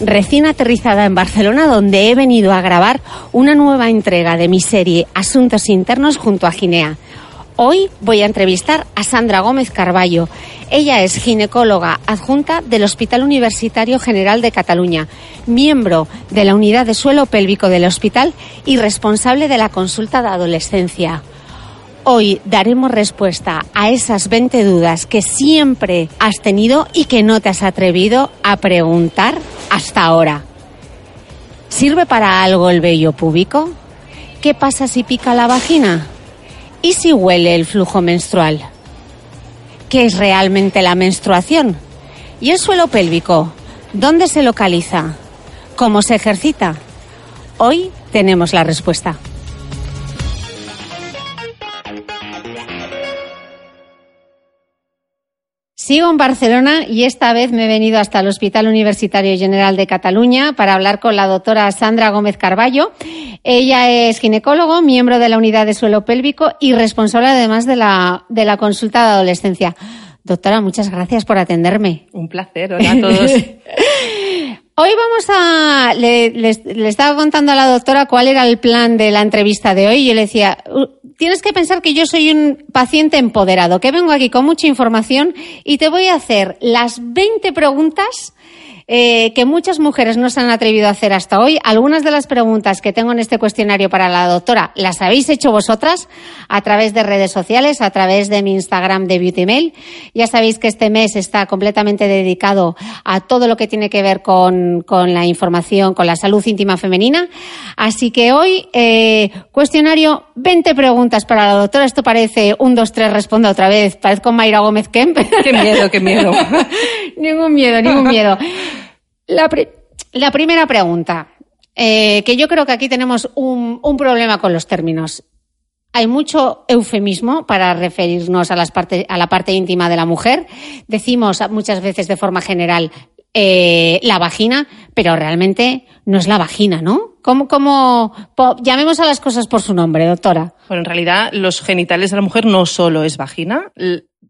Recién aterrizada en Barcelona, donde he venido a grabar una nueva entrega de mi serie Asuntos Internos junto a Ginea. Hoy voy a entrevistar a Sandra Gómez Carballo. Ella es ginecóloga adjunta del Hospital Universitario General de Cataluña, miembro de la unidad de suelo pélvico del hospital y responsable de la consulta de adolescencia. Hoy daremos respuesta a esas 20 dudas que siempre has tenido y que no te has atrevido a preguntar hasta ahora. ¿Sirve para algo el vello púbico? ¿Qué pasa si pica la vagina? ¿Y si huele el flujo menstrual? ¿Qué es realmente la menstruación? ¿Y el suelo pélvico? ¿Dónde se localiza? ¿Cómo se ejercita? Hoy tenemos la respuesta. Sigo en Barcelona y esta vez me he venido hasta el Hospital Universitario General de Cataluña para hablar con la doctora Sandra Gómez Carballo. Ella es ginecólogo, miembro de la unidad de suelo pélvico y responsable además de la, de la consulta de adolescencia. Doctora, muchas gracias por atenderme. Un placer, hola a todos. Hoy vamos a. Le, le, estaba contando a la doctora cuál era el plan de la entrevista de hoy y yo le decía: tienes que pensar que yo soy un paciente empoderado, que vengo aquí con mucha información y te voy a hacer las 20 preguntas eh, que muchas mujeres no se han atrevido a hacer hasta hoy. Algunas de las preguntas que tengo en este cuestionario para la doctora las habéis hecho vosotras a través de redes sociales, a través de mi Instagram de Beauty Mail. Ya sabéis que este mes está completamente dedicado a todo lo que tiene que ver con, con la información, con la salud íntima femenina. Así que hoy, eh, cuestionario, 20 preguntas para la doctora. Esto parece un, dos, tres, responda otra vez. Parezco Mayra Gómez Kemp. Qué miedo, qué miedo. ningún miedo, ningún miedo. La, primera pregunta, eh, que yo creo que aquí tenemos un, un, problema con los términos. Hay mucho eufemismo para referirnos a, las parte, a la parte íntima de la mujer. Decimos muchas veces de forma general eh, la vagina, pero realmente no es la vagina, ¿no? ¿Cómo, cómo, llamemos a las cosas por su nombre, doctora? Bueno, en realidad los genitales de la mujer no solo es vagina,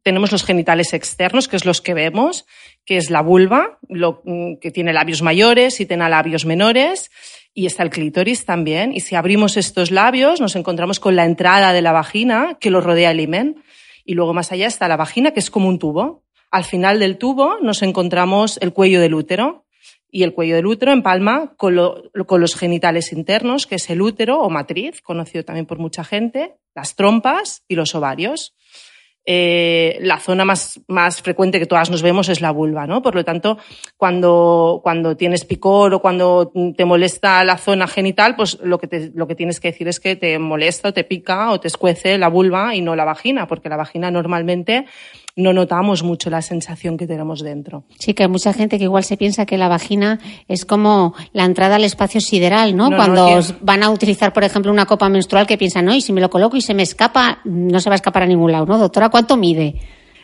tenemos los genitales externos, que es los que vemos, que es la vulva, lo, mm, que tiene labios mayores y tiene labios menores, y está el clítoris también. Y si abrimos estos labios, nos encontramos con la entrada de la vagina que lo rodea el himen. Y luego más allá está la vagina, que es como un tubo. Al final del tubo nos encontramos el cuello del útero. y el cuello del útero empalma con, con los genitales internos, que es el útero o matriz, conocido también por mucha gente, las trompas y los ovarios. Eh, la zona más, más frecuente que todas nos vemos es la vulva, ¿no? Por lo tanto, cuando, cuando tienes picor o cuando te molesta la zona genital, pues lo que, lo que tienes que decir es que te molesta o te pica o te escuece la vulva y no la vagina, porque la vagina normalmente no notamos mucho la sensación que tenemos dentro. Sí, que hay mucha gente que igual se piensa que la vagina es como la entrada al espacio sideral, ¿no? Cuando van a utilizar, por ejemplo, una copa menstrual que piensan, no, y si me lo coloco y se me escapa, no se va a escapar a ningún lado, ¿no? Doctora, ¿cuánto mide?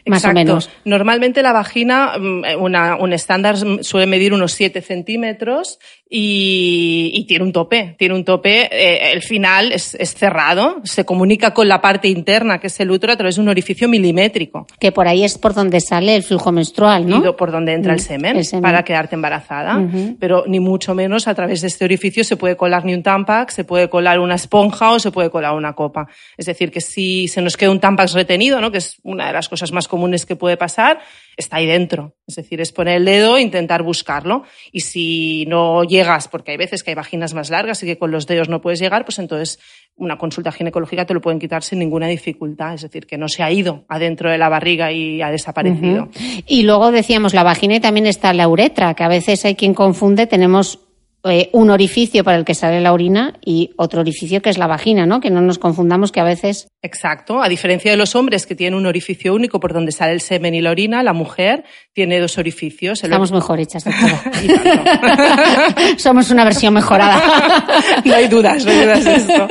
más o menos. Normalmente la vagina, mm, una, un estándar suele medir unos 7 centímetros y, y, tiene un tope. Tiene un tope, eh, el final es, es, cerrado, se comunica con la parte interna, que es el útero, a través de un orificio milimétrico. Que por ahí es por donde sale el flujo menstrual, ¿no? Y por donde entra el, mm, semen, para quedarte embarazada. Pero ni mucho menos a través de este orificio se puede colar ni un tampax, se puede colar una esponja o se puede colar una copa. Es decir, que si se nos queda un tampax retenido, ¿no? que es una de las cosas más comunes que puede pasar, está ahí dentro. Es decir, es poner el dedo e intentar buscarlo. Y si no llegas, porque hay veces que hay vaginas más largas y que con los dedos no puedes llegar, pues entonces una consulta ginecológica te lo pueden quitar sin ninguna dificultad. Es decir, que no se ha ido adentro de la barriga y ha desaparecido. Y luego decíamos la vagina y también está la uretra, que a veces hay quien confunde, tenemos eh, un orificio para el que sale la orina y otro orificio que es la vagina, ¿no? Que no nos confundamos que a veces. Exacto. A diferencia de los hombres que tienen un orificio único por donde sale el semen y la orina, la mujer tiene dos orificios. Estamos mejor hechas. Somos una versión mejorada. no hay dudas, no hay dudas de esto.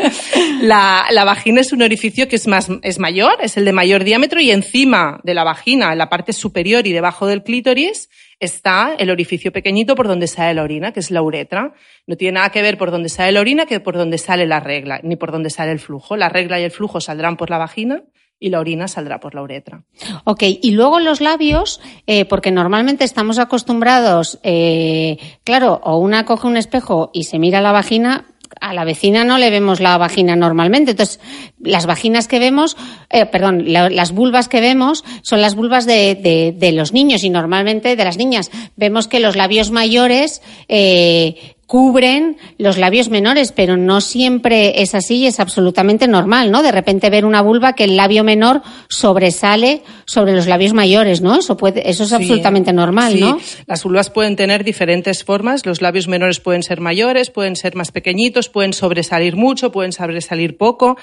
La, la vagina es un orificio que es más, es mayor, es el de mayor diámetro y encima de la vagina, en la parte superior y debajo del clítoris, está el orificio pequeñito por donde sale la orina, que es la uretra. No tiene nada que ver por donde sale la orina que por donde sale la regla, ni por donde sale el flujo. La regla y el flujo saldrán por la vagina y la orina saldrá por la uretra. Ok, y luego los labios, eh, porque normalmente estamos acostumbrados, eh, claro, o una coge un espejo y se mira la vagina, a la vecina no le vemos la vagina normalmente. Entonces, las vaginas que vemos, eh, perdón, las vulvas que vemos son las vulvas de, de, los niños y normalmente de las niñas. Vemos que los labios mayores eh, cubren los labios menores, pero no siempre es así y es absolutamente normal, ¿no? De repente ver una vulva que el labio menor sobresale sobre los labios mayores, ¿no? Eso puede, eso es absolutamente normal, ¿no? Las vulvas pueden tener diferentes formas, los labios menores pueden ser mayores, pueden ser más pequeñitos, pueden sobresalir mucho, pueden sobresalir poco.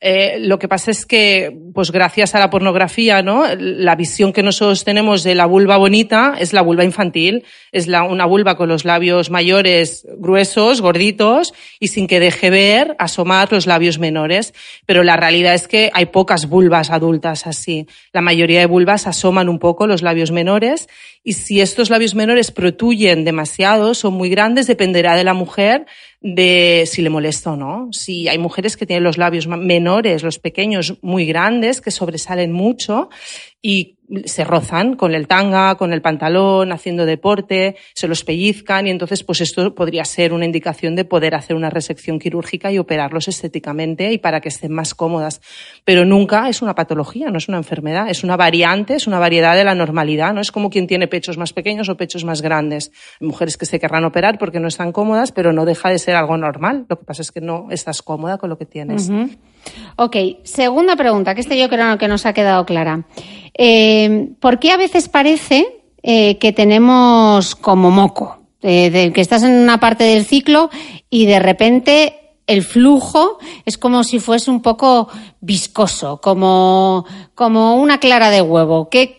Eh, lo que pasa es que, pues gracias a la pornografía, ¿no? La visión que nosotros tenemos de la vulva bonita es la vulva infantil, es la, una vulva con los labios mayores gruesos, gorditos, y sin que deje ver asomar los labios menores. Pero la realidad es que hay pocas vulvas adultas así. La mayoría de vulvas asoman un poco los labios menores, y si estos labios menores protuyen demasiado, son muy grandes, dependerá de la mujer de si le molesta o no. Si hay mujeres que tienen los labios menores, los pequeños, muy grandes, que sobresalen mucho y se rozan con el tanga, con el pantalón, haciendo deporte, se los pellizcan y entonces pues esto podría ser una indicación de poder hacer una resección quirúrgica y operarlos estéticamente y para que estén más cómodas. Pero nunca es una patología, no es una enfermedad, es una variante, es una variedad de la normalidad, no es como quien tiene pechos más pequeños o pechos más grandes. Mujeres que se querrán operar porque no están cómodas, pero no deja de ser algo normal. Lo que pasa es que no estás cómoda con lo que tienes. Ok, segunda pregunta, que este yo creo que nos ha quedado clara. Eh, ¿Por qué a veces parece eh, que tenemos como moco? Eh, que estás en una parte del ciclo y de repente el flujo es como si fuese un poco viscoso, como, como una clara de huevo. ¿Qué,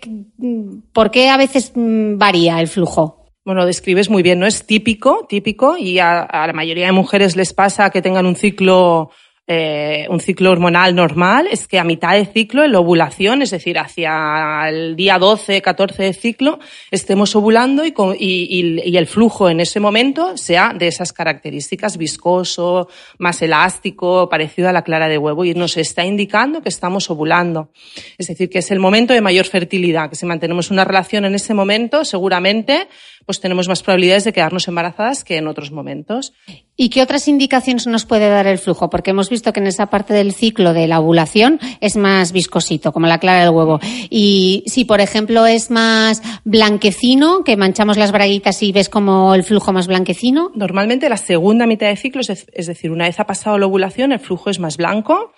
¿Por qué a veces mm, varía el flujo? Bueno, describes muy bien, ¿no? Es típico, típico, y a, la mayoría de mujeres les pasa que tengan un ciclo eh, un ciclo hormonal normal es que a mitad de ciclo, en la ovulación, es decir, hacia el día 12, 14 de ciclo, estemos ovulando y, y, y, el flujo en ese momento sea de esas características, viscoso, más elástico, parecido a la clara de huevo, y nos está indicando que estamos ovulando. Es decir, que es el momento de mayor fertilidad, que si mantenemos una relación en ese momento, seguramente pues tenemos más probabilidades de quedarnos embarazadas que en otros momentos. ¿Y qué otras indicaciones nos puede dar el flujo? Porque hemos visto que en esa parte del ciclo de la ovulación es más viscosito, como la clara del huevo. Y si, por ejemplo, es más blanquecino, que manchamos las braguitas y ves como el flujo más blanquecino. Normalmente la segunda mitad de ciclo, es decir, una vez ha pasado la ovulación, el flujo es más blanco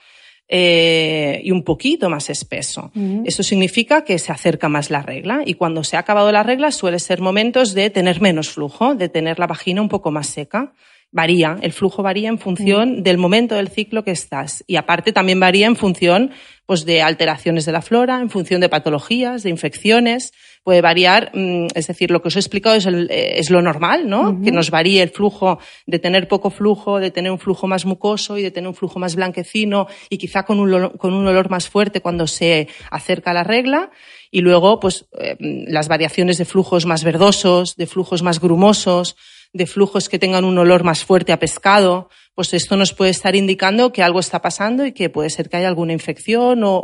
eh, y un poquito más espeso. Eso significa que se acerca más la regla y cuando se ha acabado la regla suele ser momentos de tener menos flujo, de tener la vagina un poco más seca. Varía, el flujo varía en función del momento del ciclo que estás. Y aparte también varía en función pues de alteraciones de la flora, en función de patologías, de infecciones, puede variar, mm, es decir, lo que os he explicado es, es lo normal, ¿no? Que nos varíe el flujo de tener poco flujo, de tener un flujo más mucoso y de tener un flujo más blanquecino y quizá con un, olor, con un olor más fuerte cuando se acerca la regla y luego pues eh, las variaciones de flujos más verdosos, de flujos más grumosos, de flujos que tengan un olor más fuerte a pescado, pues esto nos puede estar indicando que algo está pasando y que puede ser que haya alguna infección o,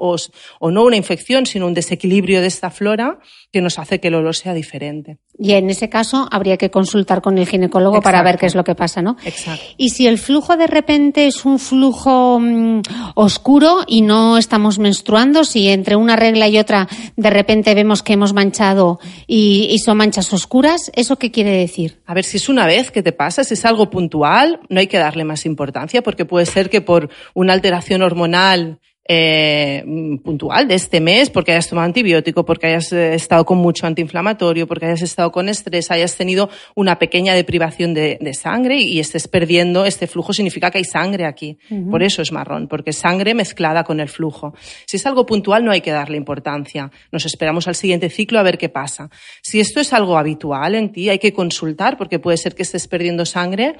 o, no una infección, sino un desequilibrio de esta flora que nos hace que el olor sea diferente. Y en ese caso habría que consultar con el ginecólogo para ver qué es lo que pasa, ¿no? Exacto. Y si el flujo de repente es un flujo mm, oscuro y no estamos menstruando, si entre una regla y otra de repente vemos que hemos manchado y, y son manchas oscuras, ¿eso qué quiere decir? A ver, si es una vez que te pasa, si es algo puntual, no hay que darle más importancia porque puede ser que por una alteración hormonal eh, puntual de este mes, porque hayas tomado antibiótico, porque hayas eh, estado con mucho antiinflamatorio, porque hayas estado con estrés, hayas tenido una pequeña deprivación de, sangre y, estés perdiendo este flujo, significa que hay sangre aquí. Por eso es marrón, porque es sangre mezclada con el flujo. Si es algo puntual, no hay que darle importancia. Nos esperamos al siguiente ciclo a ver qué pasa. Si esto es algo habitual en ti, hay que consultar, porque puede ser que estés perdiendo sangre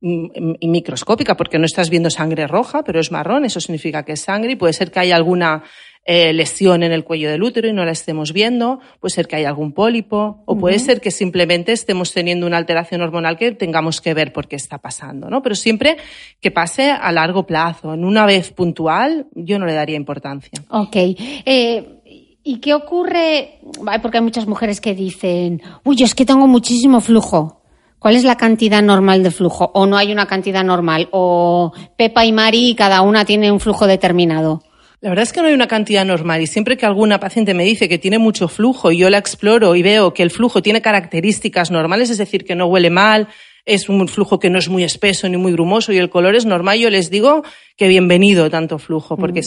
y microscópica, porque no estás viendo sangre roja, pero es marrón, eso significa que es sangre y puede ser que haya alguna eh, lesión en el cuello del útero y no la estemos viendo, puede ser que haya algún pólipo o puede ser que simplemente estemos teniendo una alteración hormonal que tengamos que ver por qué está pasando, ¿no? Pero siempre que pase a largo plazo, en una vez puntual, yo no le daría importancia. Ok. Eh, ¿Y qué ocurre? Porque hay muchas mujeres que dicen, uy, es que tengo muchísimo flujo. ¿Cuál es la cantidad normal de flujo? ¿O no hay una cantidad normal? ¿O Pepa y Mari cada una tiene un flujo determinado? La verdad es que no hay una cantidad normal y siempre que alguna paciente me dice que tiene mucho flujo y yo la exploro y veo que el flujo tiene características normales, es decir, que no huele mal, es un flujo que no es muy espeso ni muy grumoso y el color es normal, yo les digo que bienvenido tanto flujo, porque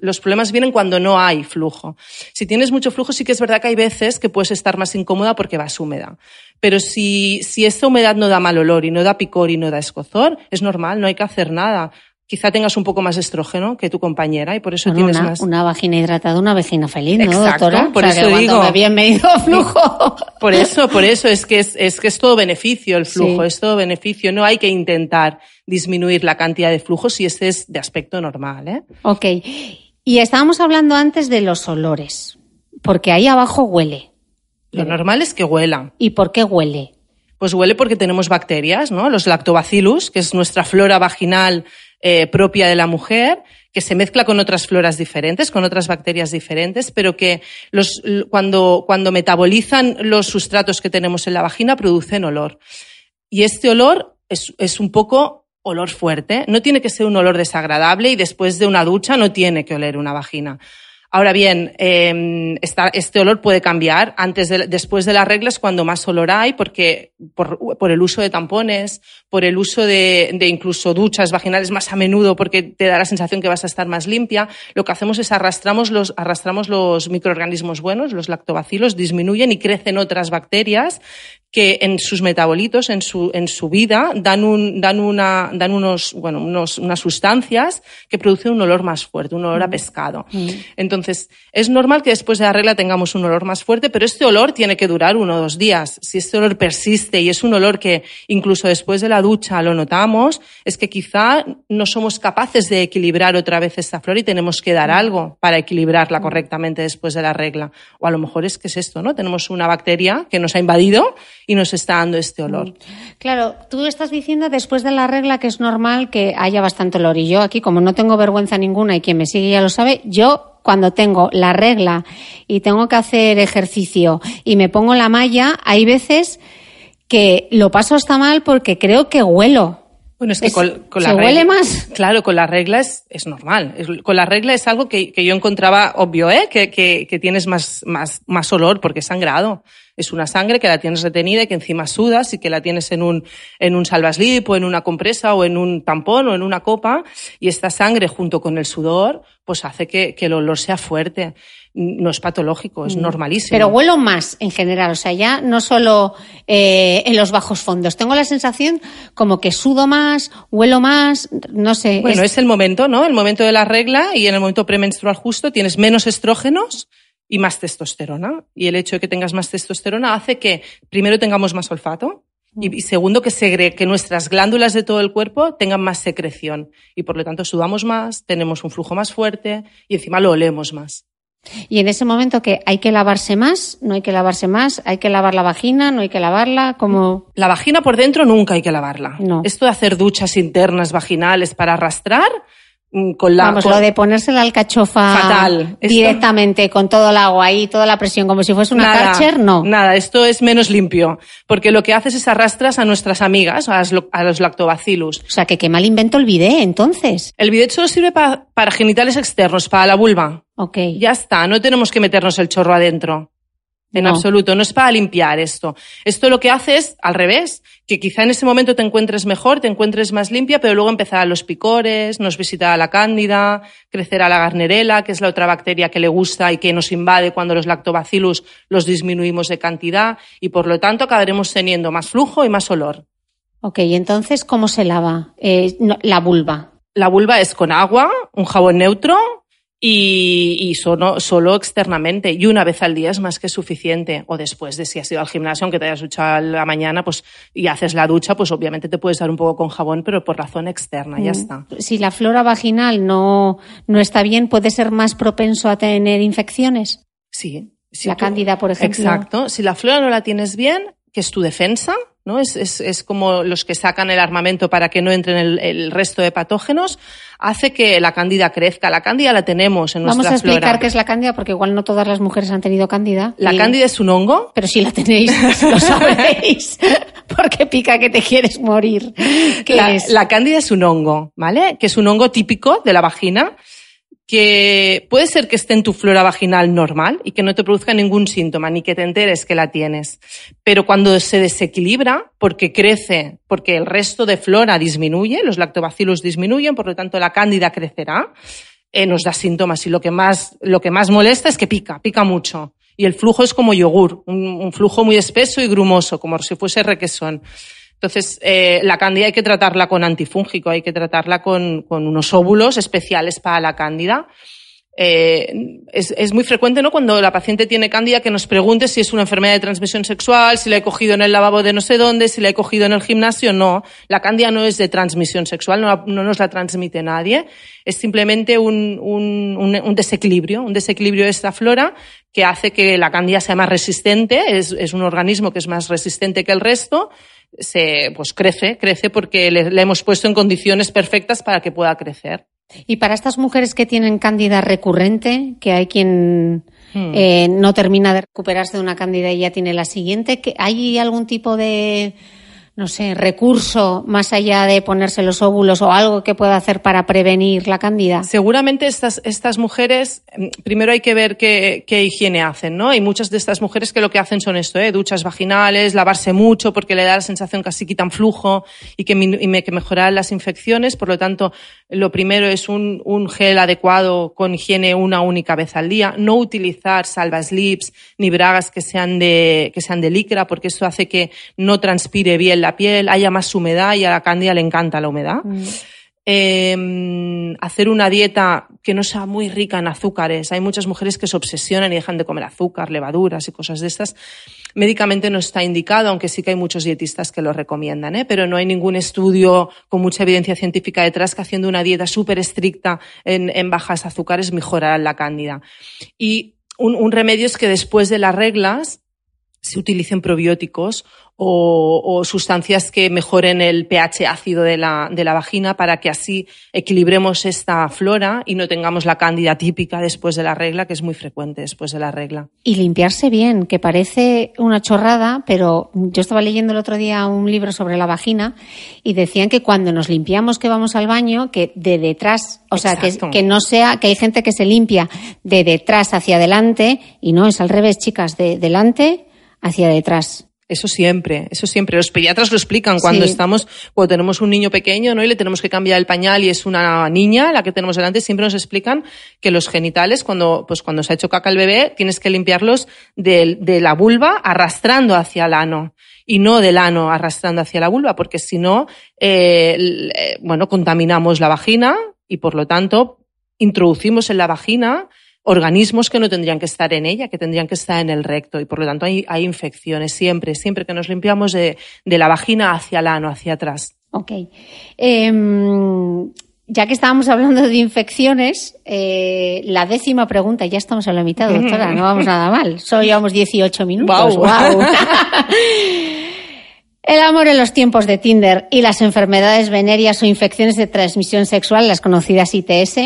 los problemas vienen cuando no hay flujo. Si tienes mucho flujo, sí que es verdad que hay veces que puedes estar más incómoda porque vas húmeda. Pero si, si esta humedad no da mal olor y no da picor y no da escozor, es normal, no hay que hacer nada quizá tengas un poco más estrógeno que tu compañera y por eso tienes una, más. Una vagina hidratada, una vagina feliz, ¿no, Exacto, doctora? Por eso digo. Bienvenido flujo. Por eso, por eso es que es, es que es todo beneficio el flujo, es todo beneficio. No hay que intentar disminuir la cantidad de flujo si este es de aspecto normal, ¿eh? Ok. Y estábamos hablando antes de los olores, porque ahí abajo huele. Lo normal es que huela. ¿Y por qué huele? Pues huele porque tenemos bacterias, ¿no? Los lactobacillus, que es nuestra flora vaginal eh, propia de la mujer, que se mezcla con otras floras diferentes, con otras bacterias diferentes, pero que los, cuando, cuando metabolizan los sustratos que tenemos en la vagina producen olor. Y este olor es, es un poco olor fuerte. No tiene que ser un olor desagradable y después de una ducha no tiene que oler una vagina. Ahora bien, eh, este olor puede cambiar antes de, después de las reglas cuando más olor hay, porque por, por el uso de tampones, por el uso de, de, incluso duchas vaginales más a menudo, porque te da la sensación que vas a estar más limpia. Lo que hacemos es arrastramos los, arrastramos los microorganismos buenos, los lactobacilos, disminuyen y crecen otras bacterias que en sus metabolitos, en su, en su vida, dan, un, dan, una, dan unos, bueno, unos, unas sustancias que producen un olor más fuerte, un olor a mm. pescado. Mm. Entonces, es normal que después de la regla tengamos un olor más fuerte, pero este olor tiene que durar uno o dos días. Si este olor persiste y es un olor que incluso después de la ducha lo notamos, es que quizá no somos capaces de equilibrar otra vez esta flor y tenemos que dar algo para equilibrarla correctamente después de la regla. O a lo mejor es que es esto, ¿no? Tenemos una bacteria que nos ha invadido y nos está dando este olor. Claro, tú estás diciendo después de la regla que es normal que haya bastante olor. Y yo aquí, como no tengo vergüenza ninguna y quien me sigue ya lo sabe, yo cuando tengo la regla y tengo que hacer ejercicio y me pongo la malla, hay veces que lo paso hasta mal porque creo que huelo. Bueno, es que con, la ¿Se regla, huele más? Claro, con la regla es, es normal. Es- con la regla es algo que, que yo encontraba obvio, ¿eh? Que, que, que tienes más, más, más olor porque es sangrado. Es una sangre que la tienes retenida y que encima sudas y que la tienes en un, en un salvaslip o en una compresa o en un tampón o en una copa. Y esta sangre junto con el sudor, pues hace que, que el olor sea fuerte. No es patológico, es normalísimo. Mm. Pero huelo más en general, o sea, ya no solo eh, en los bajos fondos. Tengo la sensación como que sudo más, huelo más, no sé. Bueno, es- es el momento, ¿no? El momento de la regla y en el momento premenstrual justo tienes menos estrógenos y más testosterona. Y el hecho de que tengas más testosterona hace que primero tengamos más olfato y, y segundo que, segre, que nuestras glándulas de todo el cuerpo tengan más secreción y por lo tanto sudamos más, tenemos un flujo más fuerte y encima lo olemos más. Y en ese momento que hay que lavarse más, no hay que lavarse más, hay que lavar la vagina, no hay que lavarla, como... La vagina por dentro nunca hay que lavarla. No. Esto de hacer duchas internas vaginales para arrastrar, mm, con la... Vamos, con- lo de ponerse la alcachofa Fatal. Esto- directamente con todo el agua ahí, toda la presión, como si fuese una Nada, Karcher, no. Nada, esto es menos limpio, porque lo que haces es arrastras a nuestras amigas, a, los lactobacillus. O sea, que qué mal invento olvidé, entonces. El bidet solo sirve pa- para genitales externos, para la vulva. Ok. Ya está, no tenemos que meternos el chorro adentro. En No. absoluto, no es para limpiar esto. Esto lo que hace es al revés, que quizá en ese momento te encuentres mejor, te encuentres más limpia, pero luego empezarán los picores, nos visitará la cándida, crecerá la garnerela, que es la otra bacteria que le gusta y que nos invade cuando los lactobacillus los disminuimos de cantidad y por lo tanto acabaremos teniendo más flujo y más olor. Ok, y entonces, ¿cómo se lava? Eh, no, la vulva. La vulva es con agua, un jabón neutro y, y solo, solo externamente. Y una vez al día es más que suficiente. O después de si has ido al gimnasio, aunque te hayas duchado a la mañana, pues, y haces la ducha, pues obviamente te puedes dar un poco con jabón, pero por la zona externa, ya Mm. está. Si la flora vaginal no, no está bien, puede ser más propenso a tener infecciones. Sí. Si la tú- cándida, por ejemplo. Exacto. Si la flora no la tienes bien, que es tu defensa, ¿no? Es, es, es como los que sacan el armamento para que no entren el, el resto de patógenos, hace que la cándida crezca. La cándida la tenemos en Vamos nuestra a explicar flora. qué es la cándida, porque igual no todas las mujeres han tenido cándida. La Y- cándida es un hongo Pero si la tenéis, lo sabréis. Porque pica que te quieres morir. ¿Qué la, es? la cándida es un hongo, ¿vale? Que es un hongo típico de la vagina que puede ser que esté en tu flora vaginal normal y que no te produzca ningún síntoma ni que te enteres que la tienes. Pero cuando se desequilibra, porque crece, porque el resto de flora disminuye, los lactobacillus disminuyen, por lo tanto la cándida crecerá, eh, nos da síntomas y lo que más, lo que más molesta es que pica, pica mucho. Y el flujo es como yogur, un, un flujo muy espeso y grumoso, como si fuese requesón. Entonces, eh, la cándida hay que tratarla con antifúngico, hay que tratarla con, con unos óvulos especiales para la cándida. Eh, es, es muy frecuente, ¿no? Cuando la paciente tiene cándida que nos pregunte si es una enfermedad de transmisión sexual, si la he cogido en el lavabo de no sé dónde, si la he cogido en el gimnasio. No, la cándida no es de transmisión sexual, no, nos la transmite nadie. Es simplemente un, un, un, desequilibrio, un desequilibrio de esta flora que hace que la cándida sea más resistente. Es, es un organismo que es más resistente que el resto se pues crece, crece porque le hemos puesto en condiciones perfectas para que pueda crecer. Y para estas mujeres que tienen cándida recurrente, que hay quien Hmm. eh, no termina de recuperarse de una cándida y ya tiene la siguiente, ¿hay algún tipo de, no sé, recurso más allá de ponerse los óvulos o algo que pueda hacer para prevenir la cándida? Seguramente estas, estas mujeres, mm, primero hay que ver qué, higiene hacen, ¿no? Hay muchas de estas mujeres que lo que hacen son esto, ¿eh? Duchas vaginales, lavarse mucho porque le da la sensación que así quitan flujo y que, y que mejoran las infecciones. Por lo tanto, lo primero es un, un gel adecuado con higiene una única vez al día. No utilizar salvas lips ni bragas que sean de, que sean de licra porque esto hace que no transpire bien la piel, haya más humedad y a la cándida le encanta la humedad. Eh, hacer una dieta que no sea muy rica en azúcares. Hay muchas mujeres que se obsesionan y dejan de comer azúcar, levaduras y cosas de estas. Médicamente no está indicado, aunque sí que hay muchos dietistas que lo recomiendan, ¿eh? pero no hay ningún estudio con mucha evidencia científica detrás que haciendo una dieta súper estricta en, en bajas azúcares mejorará la cándida. Y un, un remedio es que después de las reglas se utilicen probióticos o, sustancias que mejoren el pH ácido de la, de la vagina para que así equilibremos esta flora y no tengamos la cándida típica después de la regla, que es muy frecuente después de la regla. Y limpiarse bien, que parece una chorrada, pero yo estaba leyendo el otro día un libro sobre la vagina y decían que cuando nos limpiamos que vamos al baño, que de detrás, o sea, que, que no sea, que hay gente que se limpia de detrás hacia adelante y no, es al revés, chicas, de delante hacia detrás. Eso siempre, eso siempre. Los pediatras lo explican cuando estamos, cuando tenemos un niño pequeño, ¿no? Y le tenemos que cambiar el pañal y es una niña la que tenemos delante, siempre nos explican que los genitales, cuando, pues cuando se ha hecho caca el bebé, tienes que limpiarlos de, de la vulva arrastrando hacia el ano y no del ano arrastrando hacia la vulva, porque si no, eh, eh, bueno, contaminamos la vagina y por lo tanto introducimos en la vagina organismos que no tendrían que estar en ella, que tendrían que estar en el recto y por lo tanto hay, infecciones siempre, siempre que nos limpiamos de, la vagina hacia el ano, hacia atrás. Ok. Em, ya que estábamos hablando de infecciones, eh, la décima pregunta, ya estamos a la mitad, doctora, no vamos nada mal. Solo llevamos 18 minutos. Wow. El amor en los tiempos de Tinder y las enfermedades venéreas o infecciones de transmisión sexual, las conocidas ITS,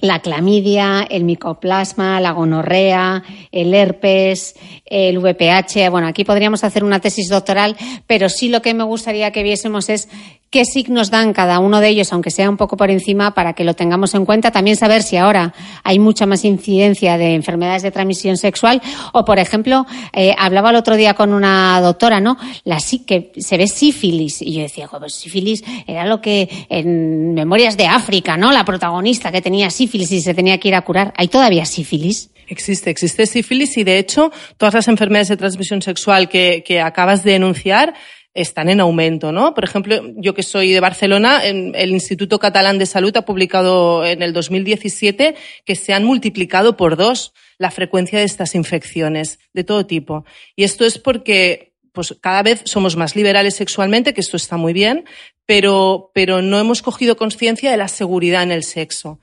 la clamidia, el micoplasma, la gonorrea, el herpes, el VPH. Bueno, aquí podríamos hacer una tesis doctoral, pero sí lo que me gustaría que viésemos es qué signos dan cada uno de ellos, aunque sea un poco por encima, para que lo tengamos en cuenta. También saber si ahora hay mucha más incidencia de enfermedades de transmisión sexual o, por ejemplo, eh, hablaba el otro día con una doctora, ¿no? La que se ve sífilis y yo decía, pues sífilis era lo que en Memorias de África, ¿no? La protagonista que tenía sífilis y se tenía que ir a curar. ¿Hay todavía sífilis? Existe, existe sífilis y de hecho todas las enfermedades de transmisión sexual que, que acabas de enunciar están en aumento, ¿no? Por ejemplo, yo que soy de Barcelona, el Instituto Catalán de Salud ha publicado en el 2017 que se han multiplicado por dos la frecuencia de estas infecciones de todo tipo. Y esto es porque pues cada vez somos más liberales sexualmente, que esto está muy bien, pero, pero no hemos cogido conciencia de la seguridad en el sexo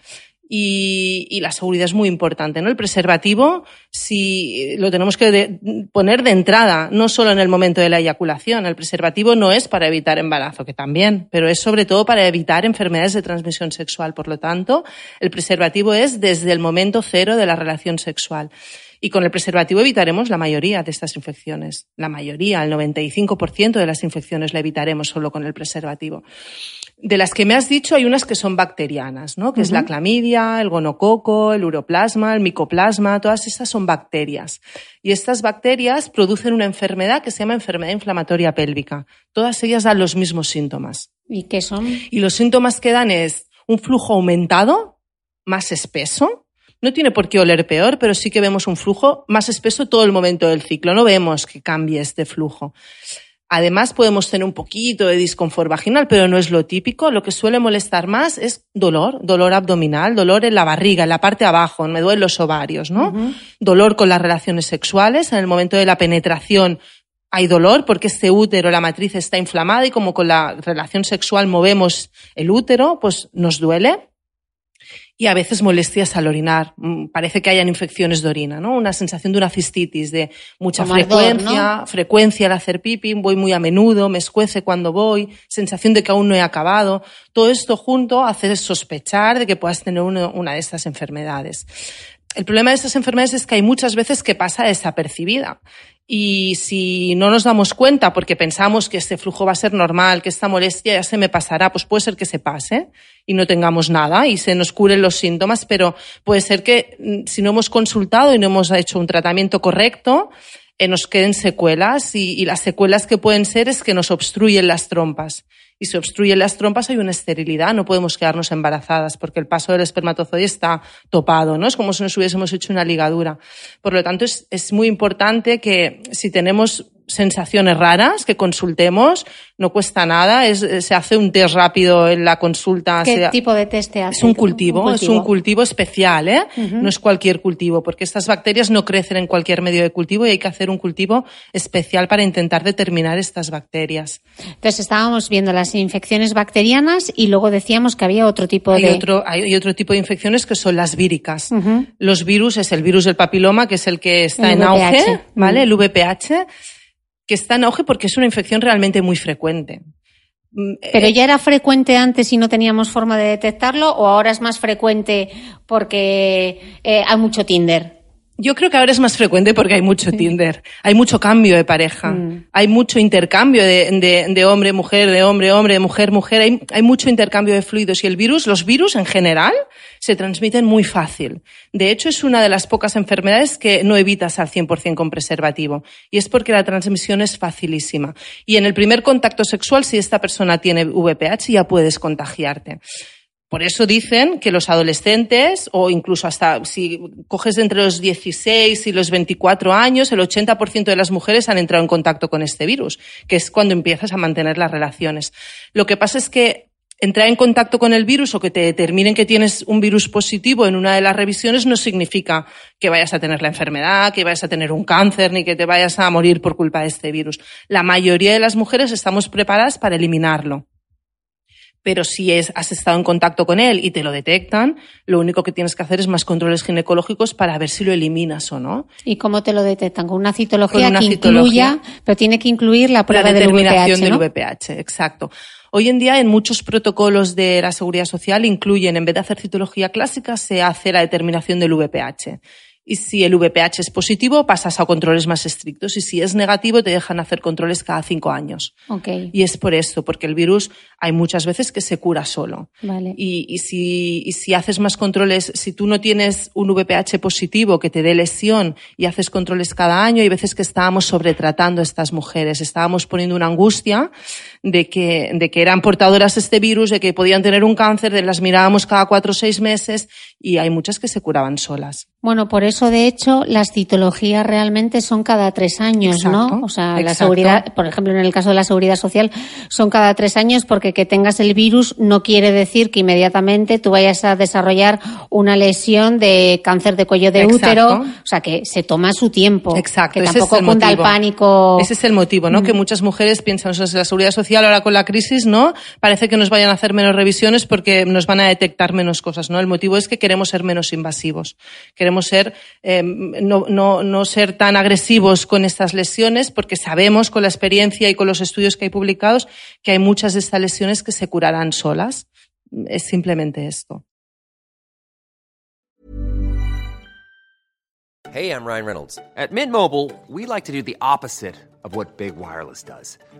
y, la seguridad es muy importante, ¿no? El preservativo, si lo tenemos que poner de entrada, no solo en el momento de la eyaculación. El preservativo no es para evitar embarazo, que también, pero es sobre todo para evitar enfermedades de transmisión sexual. Por lo tanto, el preservativo es desde el momento cero de la relación sexual. Y con el preservativo evitaremos la mayoría de estas infecciones. La mayoría, el 95% de las infecciones la evitaremos solo con el preservativo. De las que me has dicho, hay unas que son bacterianas, ¿no? Que es la clamidia, el gonococo, el uroplasma, el micoplasma, todas estas son bacterias. Y estas bacterias producen una enfermedad que se llama enfermedad inflamatoria pélvica. Todas ellas dan los mismos síntomas. ¿Y qué son? Y los síntomas que dan es un flujo aumentado, más espeso. No tiene por qué oler peor, pero sí que vemos un flujo más espeso todo el momento del ciclo. No vemos que cambie este flujo. Además, podemos tener un poquito de disconfort vaginal, pero no es lo típico. Lo que suele molestar más es dolor, dolor abdominal, dolor en la barriga, en la parte de abajo, me duelen los ovarios, ¿no? Dolor con las relaciones sexuales. En el momento de la penetración hay dolor porque este útero, la matriz está inflamada y como con la relación sexual movemos el útero, pues nos duele y a veces molestias al orinar. Mm, parece que hayan infecciones de orina, ¿no? Una sensación de una cistitis, de mucha frecuencia, frecuencia al hacer pipi, voy muy a menudo, me escuece cuando voy, sensación de que aún no he acabado. Todo esto junto hace sospechar de que puedas tener una de estas enfermedades. El problema de estas enfermedades es que hay muchas veces que pasa desapercibida. Y si no nos damos cuenta porque pensamos que este flujo va a ser normal, que esta molestia ya se me pasará, pues puede ser que se pase y no tengamos nada y se nos curen los síntomas, pero puede ser que mm, si no hemos consultado y no hemos hecho un tratamiento correcto, eh, nos queden secuelas y, y las secuelas que pueden ser es que nos obstruyen las trompas y se obstruyen las trompas, hay una esterilidad, no podemos quedarnos embarazadas porque el paso del espermatozoide está topado, ¿no? Es como si nos hubiésemos hecho una ligadura. Por lo tanto, es, es muy importante que si tenemos sensaciones raras, que consultemos, no cuesta nada, es, se hace un test rápido en la consulta. ¿Qué tipo de test te hace? Es un cultivo, es un cultivo especial, ¿eh? No es cualquier cultivo, porque estas bacterias no crecen en cualquier medio de cultivo y hay que hacer un cultivo especial para intentar determinar estas bacterias. Entonces estábamos viendo las infecciones bacterianas y luego decíamos que había otro tipo hay de... Otro, hay otro tipo de infecciones que son las víricas. Los virus es el virus del papiloma, que es el que está en auge, ¿vale? El VPH que está en auge porque es una infección realmente muy frecuente. Mm, ¿Pero ya era frecuente antes y no teníamos forma de detectarlo o ahora es más frecuente porque eh, hay mucho Tinder? Yo creo que ahora es más frecuente porque hay mucho Tinder, hay mucho cambio de pareja, mm. hay mucho intercambio de, de, hombre, mujer, de hombre, hombre, de mujer, mujer, hay, hay, mucho intercambio de fluidos y el virus, los virus en general, se transmiten muy fácil. De hecho, es una de las pocas enfermedades que no evitas al 100% con preservativo y es porque la transmisión es facilísima. Y en el primer contacto sexual, si esta persona tiene VPH, ya puedes contagiarte. Por eso dicen que los adolescentes, o incluso hasta si coges entre los 16 y los 24 años, el 80% de las mujeres han entrado en contacto con este virus, que es cuando empiezas a mantener las relaciones. Lo que pasa es que entrar en contacto con el virus o que te determinen que tienes un virus positivo en una de las revisiones no significa que vayas a tener la enfermedad, que vayas a tener un cáncer, ni que te vayas a morir por culpa de este virus. La mayoría de las mujeres estamos preparadas para eliminarlo pero si es, has estado en contacto con él y te lo detectan, lo único que tienes que hacer es más controles ginecológicos para ver si lo eliminas o no. ¿Y cómo te lo detectan? Con una citología que incluya, pero tiene que incluir la prueba la determinación del VPH, exacto. Hoy en día en muchos protocolos de la seguridad social incluyen, en vez de hacer citología clásica, se hace la determinación del VPH. Y si el VPH es positivo, pasas a controles más estrictos. Y si es negativo, te dejan hacer controles cada cinco años. Okay. Y es por esto, porque el virus hay muchas veces que se cura solo. Vale. Y, y, si, y si haces más controles, si tú no tienes un VPH positivo que te dé lesión y haces controles cada año, hay veces que estábamos sobretratando a estas mujeres. Estábamos poniendo una angustia de que, de que eran portadoras de este virus, de que podían tener un cáncer, de las mirábamos cada cuatro o seis meses y hay muchas que se curaban solas. Bueno, por eso, de hecho, las citologías realmente son cada tres años, ¿no? O sea, la seguridad, por ejemplo, en el caso de la seguridad social, son cada tres años porque que tengas el virus no quiere decir que inmediatamente tú vayas a desarrollar una lesión de cáncer de cuello de útero. O sea, que se toma su tiempo. Exacto. Que tampoco es el, pánico. Ese es el motivo, ¿no? Que mm. muchas mujeres piensan, o sea, la seguridad social ahora con la crisis, ¿no? Parece que nos vayan a hacer menos revisiones porque nos van a detectar menos cosas, ¿no? El motivo es que queremos ser menos invasivos. Queremos ser, em, no, no, no ser tan agresivos con estas lesiones porque sabemos con la experiencia y con los estudios que hay publicados que hay muchas de estas lesiones que se curarán solas. Es simplemente esto. Hey, I'm Ryan Reynolds. At Mint Mobile, we like to do the opposite of what Big Wireless does.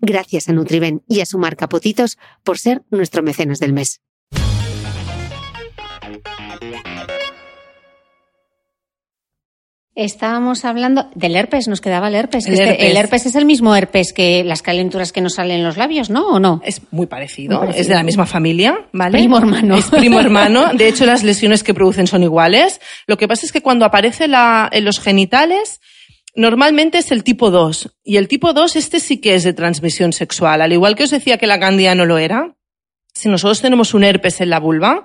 Gracias a Nutriben y a su marca Potitos por ser nuestro mecenas del mes. Estábamos hablando del herpes, nos quedaba el herpes. El Este- herpes. el herpes es el mismo herpes que las calenturas que nos salen en los labios, ¿no? ¿O no? Es muy parecido, Muy parecido. es de la misma familia, ¿vale? Primo hermano. Es primo hermano. De hecho, las lesiones que producen son iguales. Lo que pasa es que cuando aparece la, en los genitales, normalmente es el tipo 2. Y el tipo 2, este sí que es de transmisión sexual. Al igual que os decía que la cándida no lo era, si nosotros tenemos un herpes en la vulva,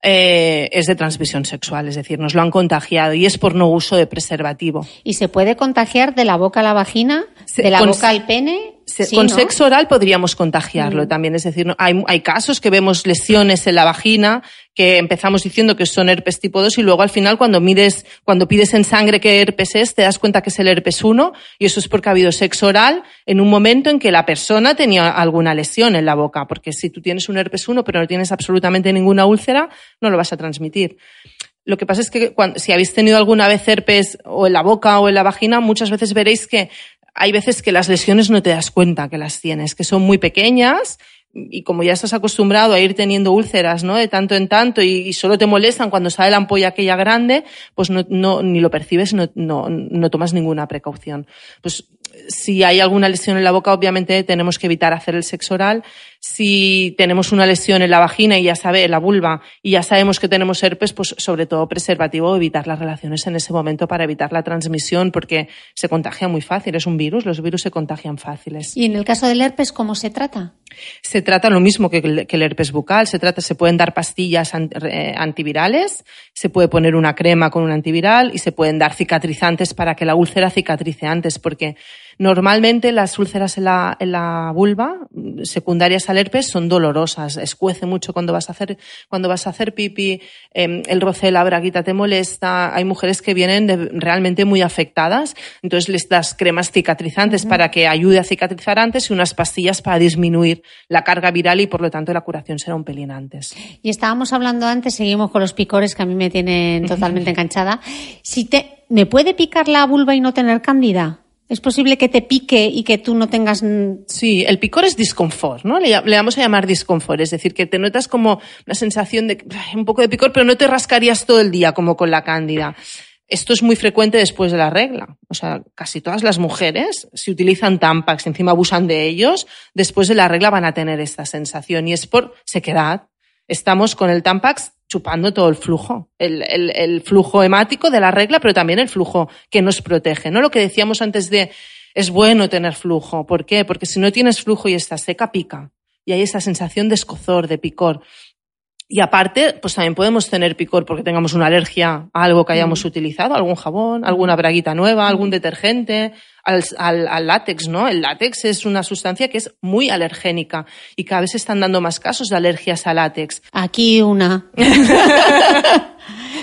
eh, es de transmisión sexual, es decir, nos lo han contagiado y es por no uso de preservativo. ¿Y se puede contagiar de la boca a la vagina, Se- de la boca al pene? Se- Sí, con ¿no? sexo oral podríamos contagiarlo también. Es decir, hay, hay casos que vemos lesiones en la vagina que empezamos diciendo que son herpes tipo 2 y luego al final cuando mides, cuando pides en sangre qué herpes es, te das cuenta que es el herpes 1 y eso es porque ha habido sexo oral en un momento en que la persona tenía alguna lesión en la boca. Porque si tú tienes un herpes 1 pero no tienes absolutamente ninguna úlcera, no lo vas a transmitir. Lo que pasa es que si habéis tenido alguna vez herpes o en la boca o en la vagina, muchas veces veréis que hay veces que las lesiones no te das cuenta que las tienes, que son muy pequeñas y como ya estás acostumbrado a ir teniendo úlceras, ¿no? De tanto en tanto y, solo te molestan cuando sale la ampolla aquella grande, pues no, no ni lo percibes, no, no, no tomas ninguna precaución. Pues si hay alguna lesión en la boca, obviamente tenemos que evitar hacer el sexo oral. Si tenemos una lesión en la vagina y ya sabe, en la vulva, y ya sabemos que tenemos herpes, pues sobre todo preservativo, evitar las relaciones en ese momento para evitar la transmisión, porque se contagia muy fácil, es un virus, los virus se contagian fáciles. ¿Y en el caso del herpes, cómo se trata? Se trata lo mismo que el, herpes bucal, se trata, se pueden dar pastillas an- antivirales, se puede poner una crema con un antiviral y se pueden dar cicatrizantes para que la úlcera cicatrice antes, porque normalmente las úlceras en la, en la vulva, secundarias al herpes, son dolorosas, escuece mucho cuando vas a hacer, cuando vas a hacer pipi, eh, el roce de la braguita te molesta, hay mujeres que vienen de- realmente muy afectadas, entonces les das cremas cicatrizantes para que ayude a cicatrizar antes y unas pastillas para disminuir la carga viral y por lo tanto la curación será un pelín antes. Y estábamos hablando antes, seguimos con los picores que a mí me tienen totalmente enganchada. Si te, ¿Me puede picar la vulva y no tener cándida? ¿Es posible que te pique y que tú no tengas... Sí, el picor es disconfort, ¿no? Le, le vamos a llamar disconfort, es decir, que te notas como una sensación de un poco de picor, pero no te rascarías todo el día como con la cándida. Esto es muy frecuente después de la regla. O sea, casi todas las mujeres, si utilizan Tampax, encima abusan de ellos, después de la regla van a tener esta sensación y es por sequedad. Estamos con el Tampax chupando todo el flujo, el, el, el flujo hemático de la regla, pero también el flujo que nos protege, ¿no? Lo que decíamos antes de es bueno tener flujo. ¿Por qué? Porque si no tienes flujo y estás seca, pica. Y hay esa sensación de escozor, de picor. Y aparte, pues también podemos tener picor porque tengamos una alergia a algo que hayamos utilizado, algún jabón, alguna braguita nueva, algún detergente, al, al, al, látex, ¿no? El látex es una sustancia que es muy alergénica y cada vez se están dando más casos de alergias al látex. Aquí una.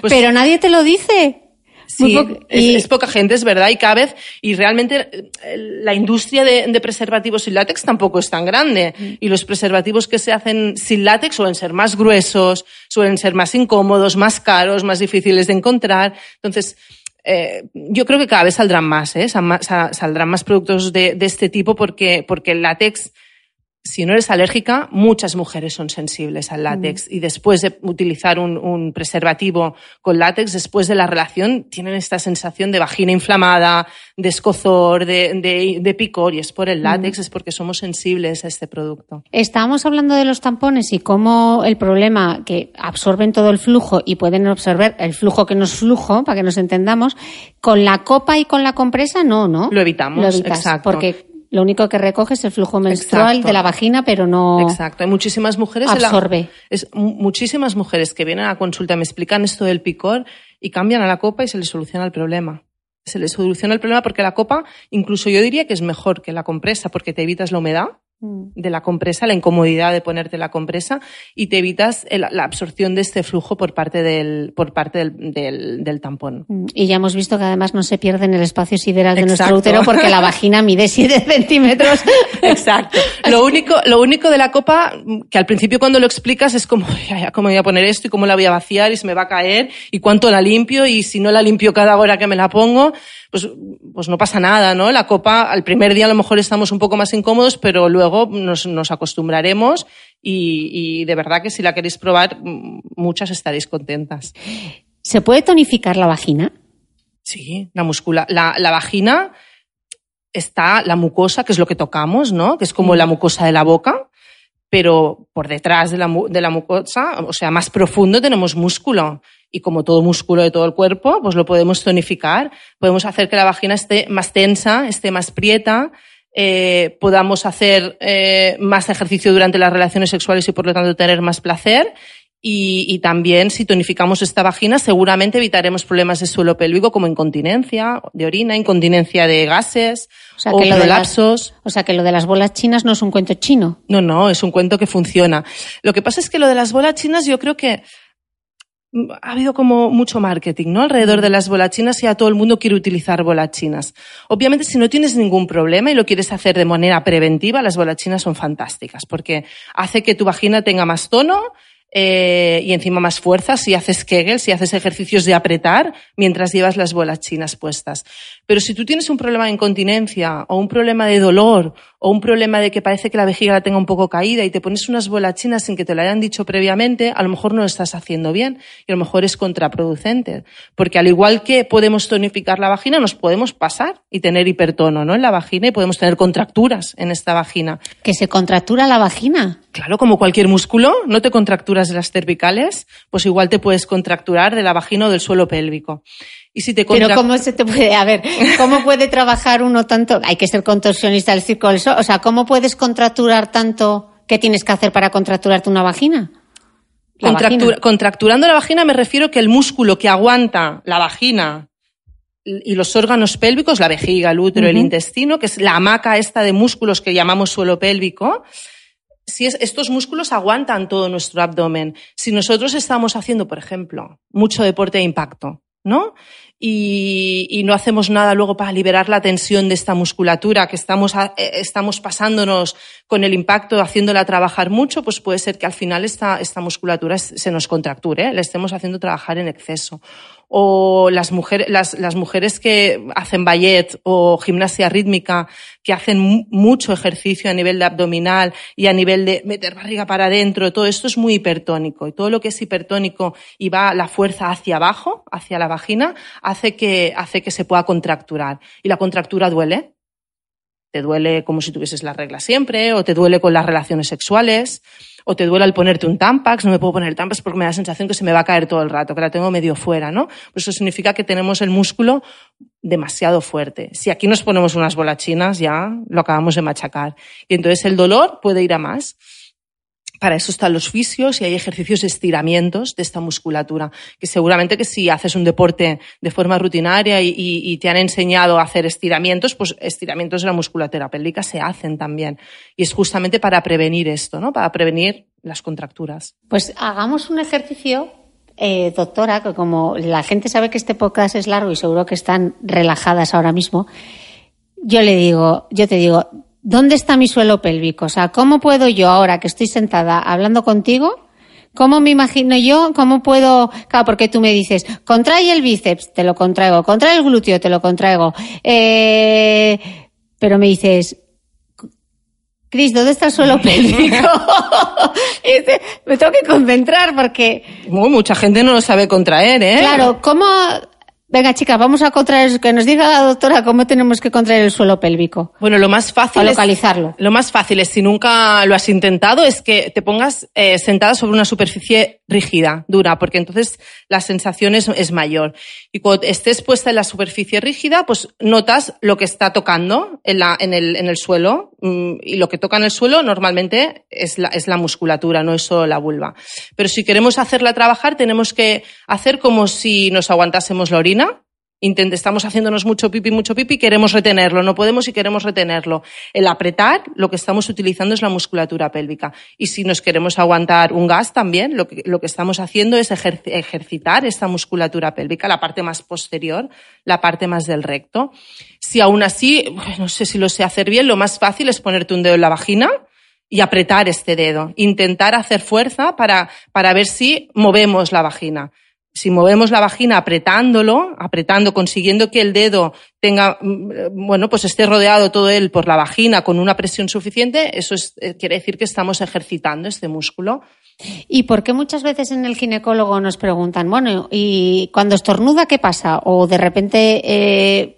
Pues- Pero nadie te lo dice. Sí, po- es, y- es poca gente, es verdad, y cada vez, y realmente eh, la industria de, de preservativos sin látex tampoco es tan grande. Mm. Y los preservativos que se hacen sin látex suelen ser más gruesos, suelen ser más incómodos, más caros, más difíciles de encontrar. Entonces, eh, yo creo que cada vez saldrán más, ¿eh? Saldrán más productos de, de este tipo porque, porque el látex, si no eres alérgica, muchas mujeres son sensibles al látex y después de utilizar un, un preservativo con látex, después de la relación, tienen esta sensación de vagina inflamada, de escozor, de, de, de picor y es por el látex, es porque somos sensibles a este producto. Estábamos hablando de los tampones y cómo el problema que absorben todo el flujo y pueden absorber el flujo que no es flujo, para que nos entendamos, con la copa y con la compresa no, ¿no? Lo evitamos, Lo evitas, exacto. porque lo único que recoge es el flujo menstrual Exacto. de la vagina, pero no Exacto. Hay muchísimas mujeres. la- absorbe. es, mu- muchísimas mujeres que vienen a la consulta me explican esto del picor y cambian a la copa y se les soluciona el problema. Se les soluciona el problema porque la copa, incluso yo diría que es mejor que la compresa porque te evitas la humedad. Mm. de la compresa, la incomodidad de ponerte la compresa y te evitas la absorción de este flujo por parte del, por parte del, del, tampón. Mm. Y ya hemos visto que además no se pierde en el espacio sideral de nuestro útero porque la vagina mide 7 centímetros. Exacto. Lo único, lo único de la copa, que al principio cuando lo explicas es como, ¿cómo voy a poner esto y cómo la voy a vaciar y se me va a caer y cuánto la limpio y si no la limpio cada hora que me la pongo, pues, pues no pasa nada, ¿no? La copa, al primer día a lo mejor estamos un poco más incómodos, pero luego nos, nos acostumbraremos y, y de verdad que si la queréis probar, muchas estaréis contentas. ¿Se puede tonificar la vagina? Sí, la muscula, la, la vagina está la mucosa, que es lo que tocamos, ¿no? Que es como la mucosa de la boca, pero por detrás de la, de la mucosa, o sea, más profundo tenemos músculo. Y como todo músculo de todo el cuerpo, pues lo podemos tonificar. Podemos hacer que la vagina esté más tensa, esté más prieta, eh, podamos hacer eh, más ejercicio durante las relaciones sexuales y por lo tanto tener más placer y, también, si tonificamos esta vagina, seguramente evitaremos problemas de suelo pélvico como incontinencia de orina, incontinencia de gases o, sea, que prolapsos. o sea, que lo de las bolas chinas no es un cuento chino. No, no, es un cuento que funciona. Lo que pasa es que lo de las bolas chinas yo creo que ha habido como mucho marketing, ¿no? Alrededor de las bolas chinas y a todo el mundo quiere utilizar bolas chinas. Obviamente, si no tienes ningún problema y lo quieres hacer de manera preventiva, las bolas chinas son fantásticas porque hace que tu vagina tenga más tono, eh, y encima más fuerza si haces Kegel, si haces ejercicios de apretar mientras llevas las bolas chinas puestas. Pero si tú tienes un problema de incontinencia o un problema de dolor o un problema de que parece que la vejiga la tenga un poco caída y te pones unas bolas chinas sin que te lo hayan dicho previamente, a lo mejor no lo estás haciendo bien y a lo mejor es contraproducente. Porque al igual que podemos tonificar la vagina, nos podemos pasar y tener hipertono ¿no? en la vagina y podemos tener contracturas en esta vagina. ¿Que se contractura la vagina? Claro, como cualquier músculo, no te contracturas de las cervicales, pues igual te puedes contracturar de la vagina o del suelo pélvico. Y si te Pero ¿cómo se te puede, a ver, cómo puede trabajar uno tanto? Hay que ser contorsionista del círculo O sea, ¿cómo puedes contracturar tanto? ¿Qué tienes que hacer para contracturarte una vagina? Contracturando la vagina me refiero que el músculo que aguanta la vagina y los órganos pélvicos, la vejiga, el útero, el intestino, que es la hamaca esta de músculos que llamamos suelo pélvico, si estos músculos aguantan todo nuestro abdomen. Si nosotros estamos haciendo, por ejemplo, mucho deporte de impacto, ¿no? Y, y, no hacemos nada luego para liberar la tensión de esta musculatura que estamos, eh, estamos pasándonos con el impacto, haciéndola trabajar mucho, pues puede ser que al final esta, esta musculatura se nos contracture, ¿eh? le estemos haciendo trabajar en exceso o las mujeres, las, las mujeres que hacen ballet o gimnasia rítmica, que hacen mucho ejercicio a nivel de abdominal y a nivel de meter barriga para adentro, todo esto es muy hipertónico. Y todo lo que es hipertónico y va la fuerza hacia abajo, hacia la vagina, hace que, hace que se pueda contracturar. Y la contractura duele. Te duele como si tuvieses la regla siempre, o te duele con las relaciones sexuales o te duele al ponerte un Tampax, no me puedo poner el Tampax porque me da la sensación que se me va a caer todo el rato, que la tengo medio fuera, ¿no? Pues eso significa que tenemos el músculo demasiado fuerte. Si aquí nos ponemos unas bolachinas, ya lo acabamos de machacar. Y entonces el dolor puede ir a más. Para eso están los fisios y hay ejercicios de estiramientos de esta musculatura, que seguramente que si haces un deporte de forma rutinaria y, te han enseñado a hacer estiramientos, pues estiramientos de la musculatura pélvica se hacen también. Y es justamente para prevenir esto, ¿no? Para prevenir las contracturas. Pues hagamos un ejercicio eh, doctora, que como la gente sabe que este podcast es largo y seguro que están relajadas ahora mismo, yo le digo, yo te digo, ¿dónde está mi suelo pélvico? O sea, ¿cómo puedo yo ahora que estoy sentada hablando contigo? ¿Cómo me imagino yo? ¿Cómo puedo? Claro, porque tú me dices, contrae el bíceps, te lo contraigo, contrae el glúteo, te lo contraigo. Eh, pero me dices, Cris, ¿dónde está el suelo pélvico? me tengo que concentrar porque... mucha gente no lo sabe contraer, ¿eh? Claro, ¿cómo Venga, chicas, vamos a contraer, que nos diga la doctora cómo tenemos que contraer el suelo pélvico. Bueno, lo más fácil. es, localizarlo. Lo más fácil es, si nunca lo has intentado, es que te pongas eh, sentada sobre una superficie rígida, dura, porque entonces la sensación es, mayor. Y cuando estés puesta en la superficie rígida, pues notas lo que está tocando en, la, en, el, en el suelo. Mm, y lo que toca en el suelo normalmente es la, es la musculatura, no es solo la vulva. Pero si queremos hacerla trabajar, tenemos que hacer como si nos aguantásemos la orina estamos haciéndonos mucho pipi, mucho pipi, queremos retenerlo, no podemos y queremos retenerlo. El apretar, lo que estamos utilizando es la musculatura pélvica. Y si nos queremos aguantar un gas también, lo que, lo que estamos haciendo es ejercitar esta musculatura pélvica, la parte más posterior, la parte más del recto. Si aún así, no sé si lo sé hacer bien, lo más fácil es ponerte un dedo en la vagina y apretar este dedo. Intentar hacer fuerza para, para ver si movemos la vagina si movemos la vagina apretándolo, apretando, consiguiendo que el dedo tenga, mm, bueno, pues esté rodeado todo él por la vagina con una presión suficiente, eso eh, quiere decir que estamos ejercitando este músculo. ¿Y por qué muchas veces en el ginecólogo nos preguntan, bueno, ¿y cuando estornuda qué pasa? O de repente eh,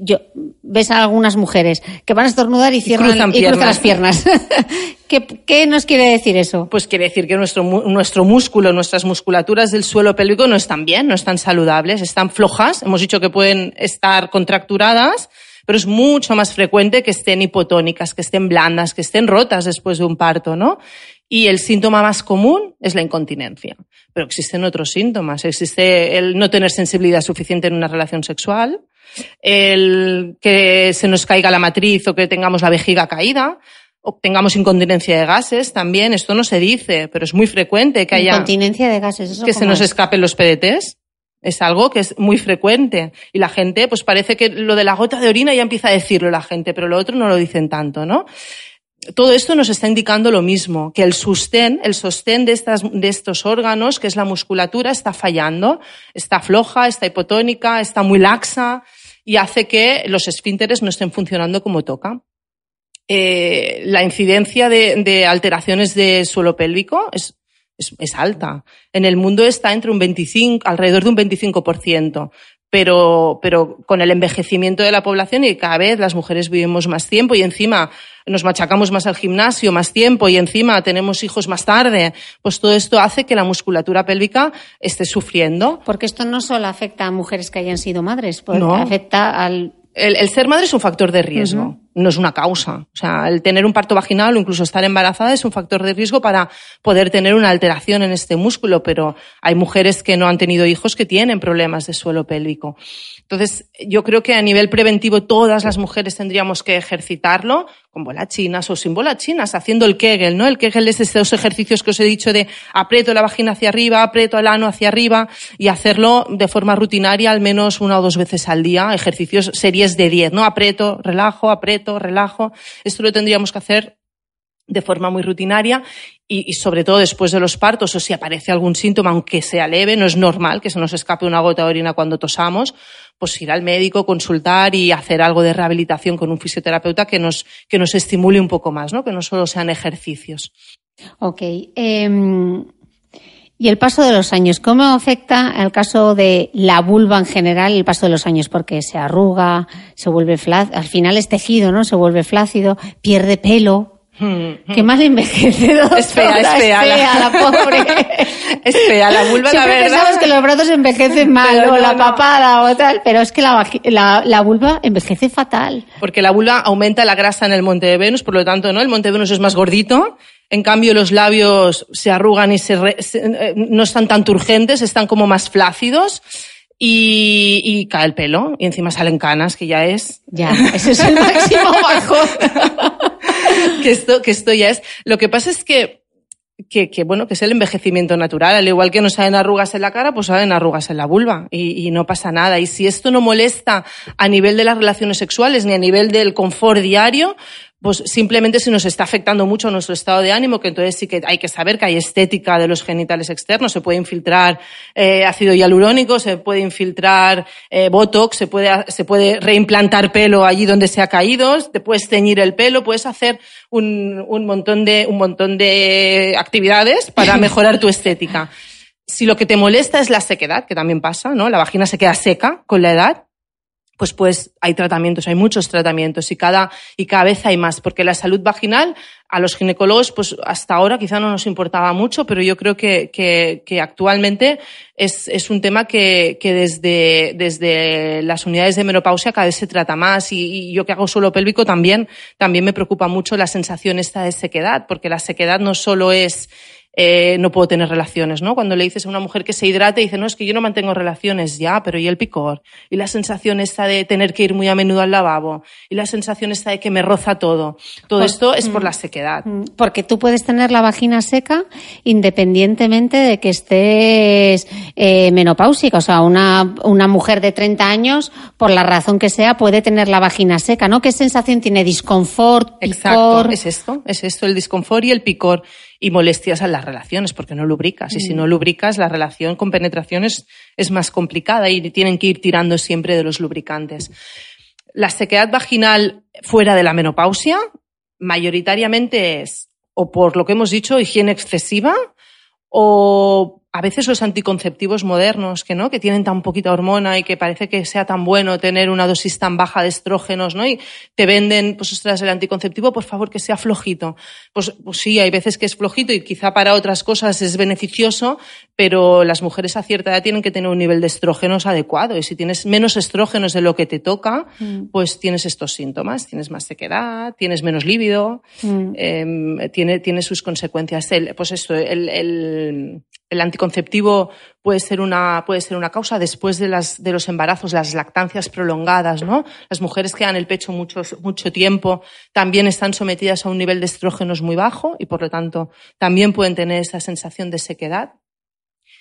yo, ves a algunas mujeres que van a estornudar y cierran y cruzan, las piernas. ¿Qué, nos quiere decir eso? Pues quiere decir que nuestro, nuestro músculo, nuestras musculaturas del suelo pélvico no están bien, no están saludables, están flojas. Hemos dicho que pueden estar contracturadas, pero es mucho más frecuente que estén hipotónicas, que estén blandas, que estén rotas después de un parto, ¿no? Y el síntoma más común es la incontinencia. Pero existen otros síntomas. Existe el no tener sensibilidad suficiente en una relación sexual, el que se nos caiga la matriz o que tengamos la vejiga caída, o tengamos incontinencia de gases también, esto no se dice, pero es muy frecuente que haya... Incontinencia de gases, ¿eso Que se nos escapen los PDTs. Es algo que es muy frecuente. Y la gente, pues parece que lo de la gota de orina ya empieza a decirlo la gente, pero lo otro no lo dicen tanto, ¿no? Todo esto nos está indicando lo mismo, que el sostén, el sostén de, estas, de estos órganos, que es la musculatura, está fallando, está floja, está hipotónica, está muy laxa, y hace que los esfínteres no estén funcionando como toca. Eh, la incidencia de, alteraciones de suelo pélvico es, alta. En el mundo está entre un 25, alrededor de un 25%. Pero, pero con el envejecimiento de la población y cada vez las mujeres vivimos más tiempo y encima nos machacamos más al gimnasio, más tiempo y encima tenemos hijos más tarde, pues todo esto hace que la musculatura pélvica esté sufriendo. Porque esto no solo afecta a mujeres que hayan sido madres, porque afecta al el, ser madre es un factor de riesgo, no es una causa. O sea, el tener un parto vaginal o incluso estar embarazada es un factor de riesgo para poder tener una alteración en este músculo, pero hay mujeres que no han tenido hijos que tienen problemas de suelo pélvico. Entonces, yo creo que a nivel preventivo todas las mujeres tendríamos que ejercitarlo con bolas chinas o sin bolas chinas, haciendo el Kegel, ¿no? El Kegel es esos ejercicios que os he dicho de aprieto la vagina hacia arriba, aprieto el ano hacia arriba y hacerlo de forma rutinaria al menos una o dos veces al día, ejercicios series de 10, ¿no? Aprieto, relajo, aprieto, relajo. Esto lo tendríamos que hacer de forma muy rutinaria y, sobre todo después de los partos o si aparece algún síntoma, aunque sea leve, no es normal que se nos escape una gota de orina cuando tosamos, pues ir al médico, consultar y hacer algo de rehabilitación con un fisioterapeuta que nos, que nos estimule un poco más, ¿no? que no solo sean ejercicios. Ok. Em, y el paso de los años, ¿cómo afecta el caso de la vulva en general el paso de los años? Porque se arruga, se vuelve flácido, al final es tejido, ¿no? Se vuelve flácido, pierde pelo. Qué mal envejecido. Es fea, es fea. la... pobre. es fea, la vulva, Siempre la verdad. pensamos que los brazos envejecen mal, o la papada, o tal, pero es que la, la, la, vulva envejece fatal. Porque la vulva aumenta la grasa en el monte de Venus, por lo tanto, ¿no? El monte de Venus es más gordito, en cambio los labios se arrugan y se, eh, no están tan turgentes, están como más flácidos. Y, y, cae el pelo y encima salen canas, que ya es. Ya, ese es el máximo bajón. que esto, que esto ya es. Lo que pasa es que, que, que, bueno, que es el envejecimiento natural. Al igual que no salen arrugas en la cara, pues salen arrugas en la vulva y, y no pasa nada. Y si esto no molesta a nivel de las relaciones sexuales ni a nivel del confort diario, pues simplemente si nos está afectando mucho nuestro estado de ánimo, que entonces sí que hay que saber que hay estética de los genitales externos, se puede infiltrar eh, ácido hialurónico, se puede infiltrar eh, botox, se puede, se puede reimplantar pelo allí donde se ha caído, te puedes teñir el pelo, puedes hacer un, un montón de, un montón de actividades para mejorar tu estética. Si lo que te molesta es la sequedad, que también pasa, ¿no? La vagina se queda seca con la edad, pues pues hay tratamientos, hay muchos tratamientos y cada, y cada vez hay más, porque la salud vaginal a los ginecólogos, pues hasta ahora quizá no nos importaba mucho, pero yo creo que, que, que actualmente es, es, un tema que, que desde, desde las unidades de menopausia cada vez se trata más y, yo que hago suelo pélvico también, también me preocupa mucho la sensación esta de sequedad, porque la sequedad no solo es eh, no puedo tener relaciones, ¿no? Cuando le dices a una mujer que se hidrate, dice, no, es que yo no mantengo relaciones, ya, pero ¿y el picor? Y la sensación esta de tener que ir muy a menudo al lavabo, y la sensación esta de que me roza todo. Todo Pues, esto es por mm, la sequedad. Mm, Porque tú puedes tener la vagina seca independientemente de que estés eh, menopáusica. O sea, una, una mujer de 30 años, por la razón que sea, puede tener la vagina seca, ¿no? ¿Qué sensación tiene? Disconfort, Exacto, picor. es esto, es esto, el disconfort y el picor y molestias en las relaciones, porque no lubricas. Y si no lubricas, la relación con penetración es, es más complicada y tienen que ir tirando siempre de los lubricantes. La sequedad vaginal fuera de la menopausia mayoritariamente es, o por lo que hemos dicho, higiene excesiva, o a veces los anticonceptivos modernos, que no, que tienen tan poquita hormona y que parece que sea tan bueno tener una dosis tan baja de estrógenos, ¿no? Y te venden, pues ostras, el anticonceptivo, por favor, que sea flojito. Pues, pues sí, hay veces que es flojito y quizá para otras cosas es beneficioso, pero las mujeres a cierta edad tienen que tener un nivel de estrógenos adecuado. Y si tienes menos estrógenos de lo que te toca, pues tienes estos síntomas. Tienes más sequedad, tienes menos líbido, eh, tiene, tiene sus consecuencias. El, pues esto, el, el, el anticonceptivo puede ser una, puede ser una causa después de, las, de los embarazos, las lactancias prolongadas, ¿no? Las mujeres que dan el pecho mucho, mucho tiempo también están sometidas a un nivel de estrógenos muy bajo y por lo tanto también pueden tener esa sensación de sequedad.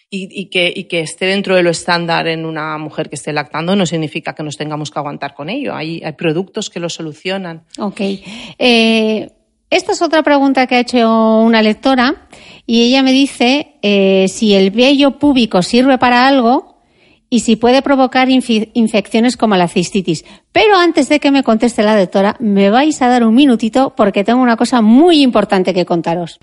Y, y, que, y que esté dentro de lo estándar en una mujer que esté lactando no significa que nos tengamos que aguantar con ello. Hay, hay productos que lo solucionan. Ok. Eh, esta es otra pregunta que ha hecho una lectora y ella me dice eh, si el vello púbico sirve para algo y si puede provocar infecciones como la cistitis. Pero antes de que me conteste la doctora, me vais a dar un minutito porque tengo una cosa muy importante que contaros.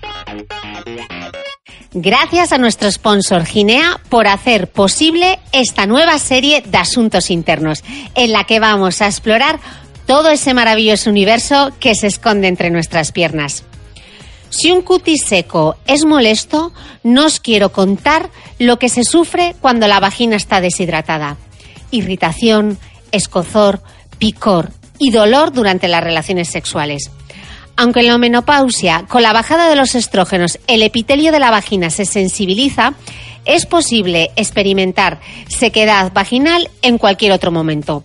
Gracias a nuestro sponsor Ginea por hacer posible esta nueva serie de asuntos internos, en la que vamos a explorar todo ese maravilloso universo que se esconde entre nuestras piernas. Si un cutis seco es molesto, no os quiero contar lo que se sufre cuando la vagina está deshidratada. Irritación, escozor, picor y dolor durante las relaciones sexuales. Aunque en la menopausia, con la bajada de los estrógenos, el epitelio de la vagina se sensibiliza, es posible experimentar sequedad vaginal en cualquier otro momento.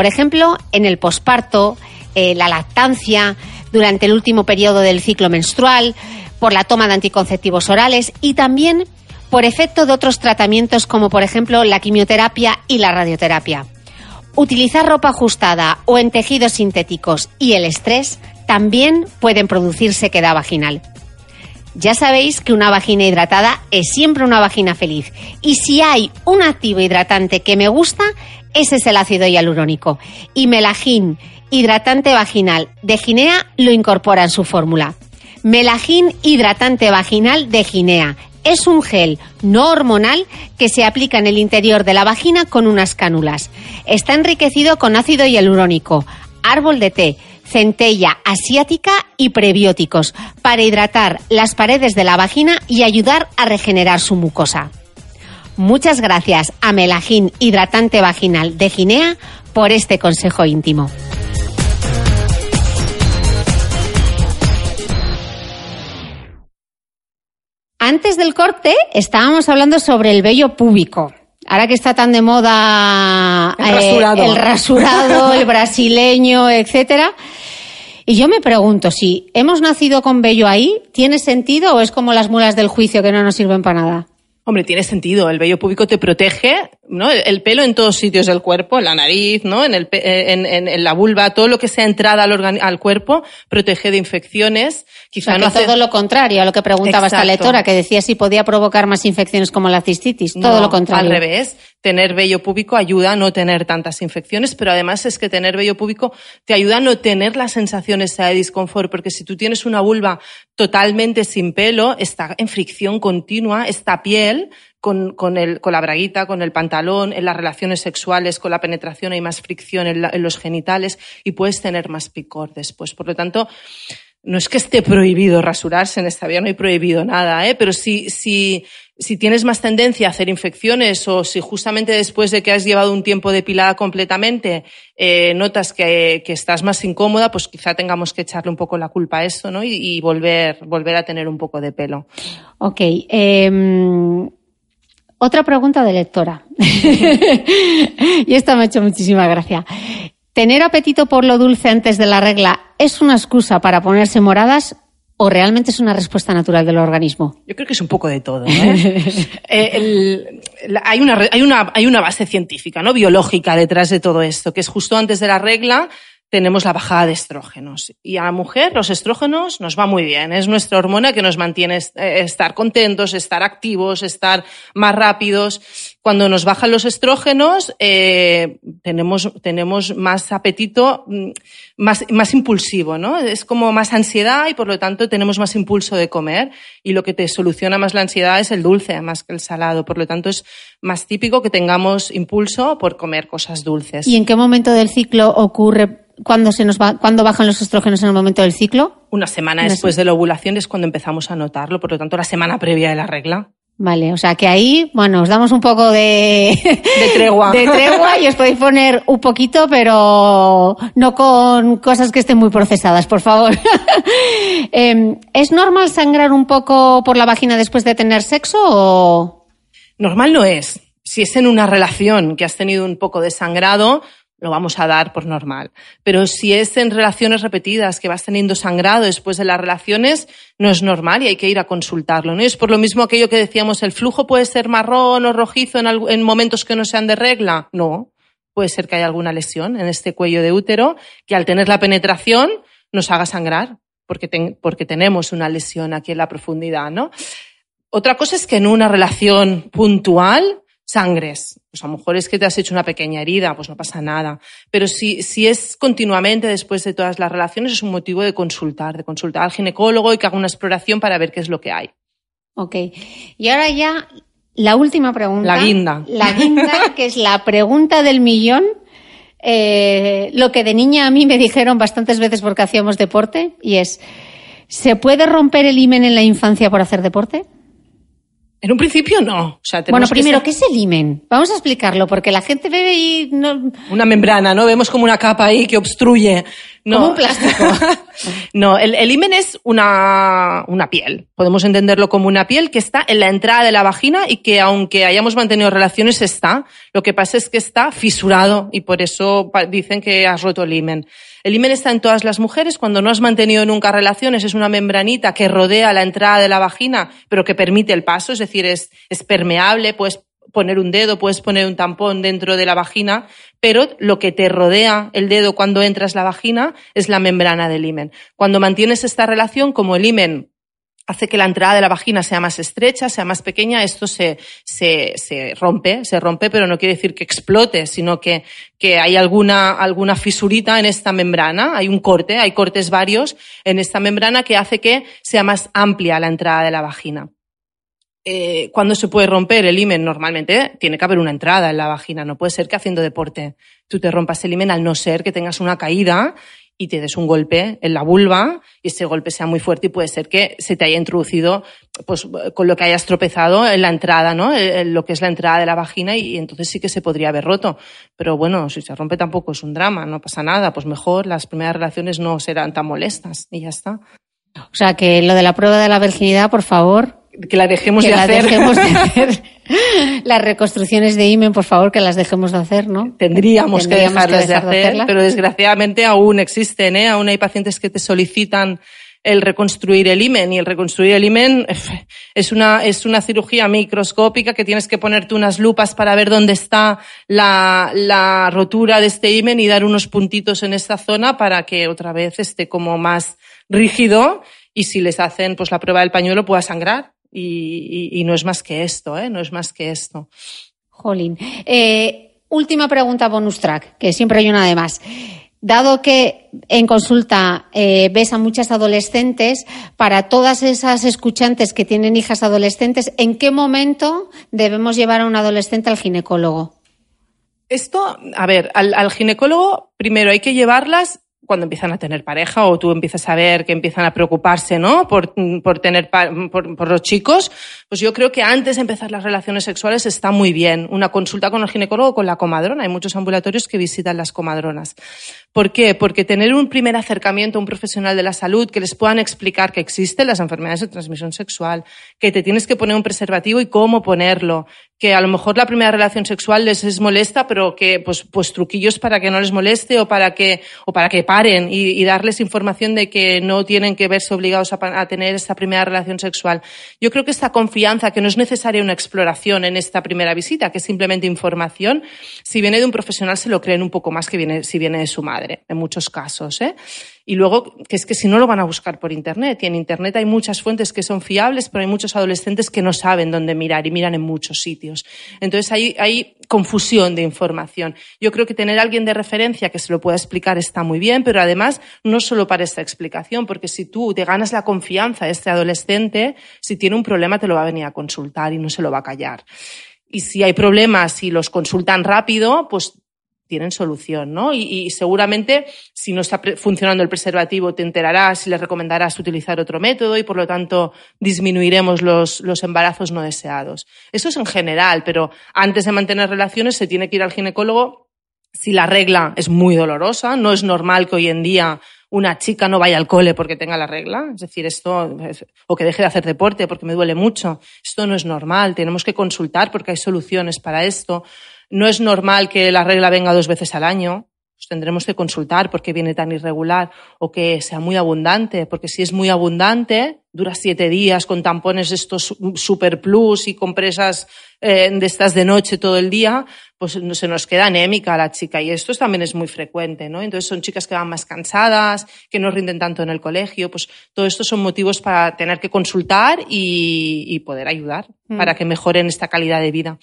Por ejemplo, en el posparto, eh, la lactancia, durante el último periodo del ciclo menstrual, por la toma de anticonceptivos orales y también por efecto de otros tratamientos como por ejemplo la quimioterapia y la radioterapia. Utilizar ropa ajustada o en tejidos sintéticos y el estrés también pueden producir sequedad vaginal. Ya sabéis que una vagina hidratada es siempre una vagina feliz. Y si hay un activo hidratante que me gusta, ese es el ácido hialurónico. Y Melagin, hidratante vaginal de Ginea, lo incorpora en su fórmula. Melagin hidratante vaginal de Ginea. Es un gel no hormonal que se aplica en el interior de la vagina con unas cánulas. Está enriquecido con ácido hialurónico, árbol de té, centella asiática y prebióticos para hidratar las paredes de la vagina y ayudar a regenerar su mucosa. Muchas gracias a Melagin Hidratante Vaginal de Ginea por este consejo íntimo. Antes del corte estábamos hablando sobre el vello púbico. Ahora que está tan de moda El rasurado. el, rasurado, el brasileño, etcétera. Y yo me pregunto si hemos nacido con vello ahí, ¿tiene sentido o es como las mulas del juicio que no nos sirven para nada? Hombre, tiene sentido. El vello púbico te protege, ¿no? El, el pelo en todos sitios del cuerpo, en la nariz, ¿no? En, el, eh, en, en- en la vulva, todo lo que sea entrada al, al cuerpo, protege de infecciones. O Quizá sea, no hace... todo lo contrario a lo que preguntaba esta Exacto. lectora, que decía si podía provocar más infecciones como la cistitis. todo No, lo contrario. Al revés. Tener vello púbico ayuda a no tener tantas infecciones, pero además es que tener vello púbico te ayuda a no tener la sensación esa de disconfort, porque si tú tienes una vulva totalmente sin pelo, está en fricción continua, esta piel, con, con, el, con la braguita, con el pantalón, en las relaciones sexuales, con la penetración hay más fricción en, los genitales y puedes tener más picor después. Por lo tanto, no es que esté prohibido rasurarse, en esta vida no hay prohibido nada, ¿eh? pero si, si, si tienes más tendencia a hacer infecciones o si justamente después de que has llevado un tiempo depilada completamente eh, notas que, que, estás más incómoda, pues quizá tengamos que echarle un poco la culpa a eso ¿no? y, volver, volver a tener un poco de pelo. Ok. Eh, otra pregunta de lectora. y esta me ha hecho muchísima gracia. ¿Tener apetito por lo dulce antes de la regla es una excusa para ponerse moradas o realmente es una respuesta natural del organismo? Yo creo que es un poco de todo. ¿eh? eh, el, hay, una, hay, una, hay una base científica, ¿no? biológica detrás de todo esto, que es justo antes de la regla tenemos la bajada de estrógenos. Y a la mujer los estrógenos nos va muy bien. Es nuestra hormona que nos mantiene estar contentos, estar activos, estar más rápidos. Cuando nos bajan los estrógenos, eh, tenemos, tenemos más apetito, mm, más, más impulsivo, ¿no? Es como más ansiedad y por lo tanto tenemos más impulso de comer. Y lo que te soluciona más la ansiedad es el dulce más que el salado. Por lo tanto es más típico que tengamos impulso por comer cosas dulces. ¿Y en qué momento del ciclo ocurre ¿Cuándo, se nos va, ¿Cuándo bajan los estrógenos en el momento del ciclo? Una semana Una después de la ovulación es cuando empezamos a notarlo, por lo tanto, la semana previa de la regla. Vale, o sea que ahí, bueno, os damos un poco de, de tregua. De tregua y os podéis poner un poquito, pero no con cosas que estén muy procesadas, por favor. eh, ¿Es normal sangrar un poco por la vagina después de tener sexo o...? Normal no es. Si es en una relación que has tenido un poco de sangrado, lo vamos a dar por normal. Pero si es en relaciones repetidas, que vas teniendo sangrado después de las relaciones, no es normal y hay que ir a consultarlo. ¿no? Es por lo mismo aquello que decíamos, ¿el flujo puede ser marrón o rojizo en, en momentos que no sean de regla? No. Puede ser que haya alguna lesión en este cuello de útero que al tener la penetración nos haga sangrar, porque, porque tenemos una lesión aquí en la profundidad, ¿no? Otra cosa es que en una relación puntual sangres. Pues a lo mejor es que te has hecho una pequeña herida, pues no pasa nada. Pero si, si es continuamente después de todas las relaciones, es un motivo de consultar, de consultar al ginecólogo y que haga una exploración para ver qué es lo que hay. Ok. Y ahora ya la última pregunta. La guinda. La guinda, que es la pregunta del millón. Eh, lo que de niña a mí me dijeron bastantes veces porque hacíamos deporte y es, ¿se puede romper el himen en la infancia por hacer deporte? En un principio no. O sea, bueno, primero, ser... ¿qué es el himen? Vamos a explicarlo, porque la gente bebe y no... Una membrana, ¿no? Vemos como una capa ahí que obstruye. No. Como un plástico. no, el, el himen es una, una piel. Podemos entenderlo como una piel que está en la entrada de la vagina y que aunque hayamos mantenido relaciones está. Lo que pasa es que está fisurado y por eso dicen que has roto el himen. El himen está en todas las mujeres. Cuando no has mantenido nunca relaciones, es una membranita que rodea la entrada de la vagina, pero que permite el paso, es decir, es, es permeable, puedes poner un dedo, puedes poner un tampón dentro de la vagina, pero lo que te rodea el dedo cuando entras la vagina es la membrana del himen. Cuando mantienes esta relación, como el himen hace que la entrada de la vagina sea más estrecha, sea más pequeña, esto se, se, se, rompe, se rompe, pero no quiere decir que explote, sino que, que hay alguna, alguna fisurita en esta membrana, hay un corte, hay cortes varios en esta membrana que hace que sea más amplia la entrada de la vagina. Eh, ¿Cuándo se puede romper el himen? Normalmente tiene que haber una entrada en la vagina, no puede ser que haciendo deporte tú te rompas el himen al no ser que tengas una caída y te des un golpe en la vulva y ese golpe sea muy fuerte y puede ser que se te haya introducido pues con lo que hayas tropezado en la entrada, ¿no? En lo que es la entrada de la vagina y, entonces sí que se podría haber roto. Pero bueno, si se rompe tampoco es un drama, no pasa nada, pues mejor las primeras relaciones no serán tan molestas y ya está. O sea que lo de la prueba de la virginidad, por favor, que la dejemos que de la hacer. Dejemos de hacer. Las reconstrucciones de IMEN, por favor, que las dejemos de hacer, ¿no? Tendríamos, Tendríamos que dejarlas que dejar de hacer, de pero desgraciadamente aún existen, ¿eh? Aún hay pacientes que te solicitan el reconstruir el himen y el reconstruir el himen es una, es una cirugía microscópica que tienes que ponerte unas lupas para ver dónde está la, la rotura de este himen y dar unos puntitos en esta zona para que otra vez esté como más rígido y si les hacen pues la prueba del pañuelo pueda sangrar y, y, y, no es más que esto, ¿eh? No es más que esto. Jolín. Eh, última pregunta bonus track, que siempre hay una de más. Dado que en consulta eh, ves a muchas adolescentes, para todas esas escuchantes que tienen hijas adolescentes, ¿en qué momento debemos llevar a un adolescente al ginecólogo? Esto, a ver, al, al ginecólogo primero hay que llevarlas cuando empiezan a tener pareja o tú empiezas a ver que empiezan a preocuparse, ¿no? Por, por tener, por, por, los chicos, pues yo creo que antes de empezar las relaciones sexuales está muy bien. Una consulta con el ginecólogo o con la comadrona. Hay muchos ambulatorios que visitan las comadronas. ¿Por qué? Porque tener un primer acercamiento a un profesional de la salud que les puedan explicar que existen las enfermedades de transmisión sexual, que te tienes que poner un preservativo y cómo ponerlo, que a lo mejor la primera relación sexual les es molesta, pero que pues, pues truquillos para que no les moleste o para que, o para que paren y, darles información de que no tienen que verse obligados a, a, tener esta primera relación sexual. Yo creo que esta confianza, que no es necesaria una exploración en esta primera visita, que es simplemente información, si viene de un profesional se lo creen un poco más que viene, si viene de su madre en muchos casos. ¿eh? Y luego, que es que si no lo van a buscar por Internet. Y en Internet hay muchas fuentes que son fiables, pero hay muchos adolescentes que no saben dónde mirar y miran en muchos sitios. Entonces hay, hay confusión de información. Yo creo que tener alguien de referencia que se lo pueda explicar está muy bien, pero además no solo para esta explicación, porque si tú te ganas la confianza de este adolescente, si tiene un problema te lo va a venir a consultar y no se lo va a callar. Y si hay problemas y los consultan rápido, pues tienen solución, ¿no? Y, seguramente si no está funcionando el preservativo te enterarás y le recomendarás utilizar otro método y por lo tanto disminuiremos los, los embarazos no deseados. Eso es en general, pero antes de mantener relaciones se tiene que ir al ginecólogo si la regla es muy dolorosa. No es normal que hoy en día una chica no vaya al cole porque tenga la regla, es decir, esto, o que deje de hacer deporte porque me duele mucho. Esto no es normal, tenemos que consultar porque hay soluciones para esto. No es normal que la regla venga dos veces al año. Pues tendremos que consultar por qué viene tan irregular o que sea muy abundante, porque si es muy abundante, dura siete días con tampones estos super plus y compresas eh, de estas de noche todo el día, pues se nos queda anémica la chica y esto también es muy frecuente, ¿no? Entonces son chicas que van más cansadas, que no rinden tanto en el colegio, pues todo esto son motivos para tener que consultar y, poder ayudar mm. para que mejoren esta calidad de vida.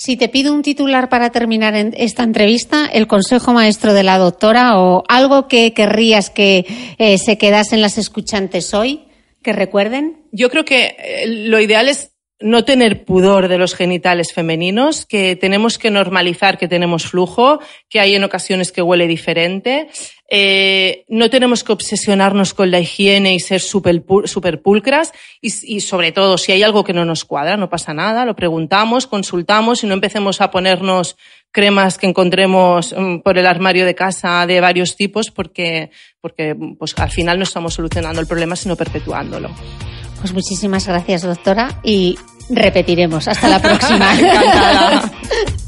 Si te pido un titular para terminar esta entrevista, el consejo maestro de la doctora o algo que querrías que eh, se quedasen las escuchantes hoy, que recuerden. Yo creo que eh, lo ideal es no tener pudor de los genitales femeninos, que tenemos que normalizar que tenemos flujo, que hay en ocasiones que huele diferente. Eh, no tenemos que obsesionarnos con la higiene y ser súper super pulcras y, y, sobre todo si hay algo que no nos cuadra, no pasa nada, lo preguntamos, consultamos y no empecemos a ponernos cremas que encontremos mm, por el armario de casa de varios tipos porque, porque pues, al final no estamos solucionando el problema sino perpetuándolo. Pues muchísimas gracias, doctora, y repetiremos. Hasta la próxima.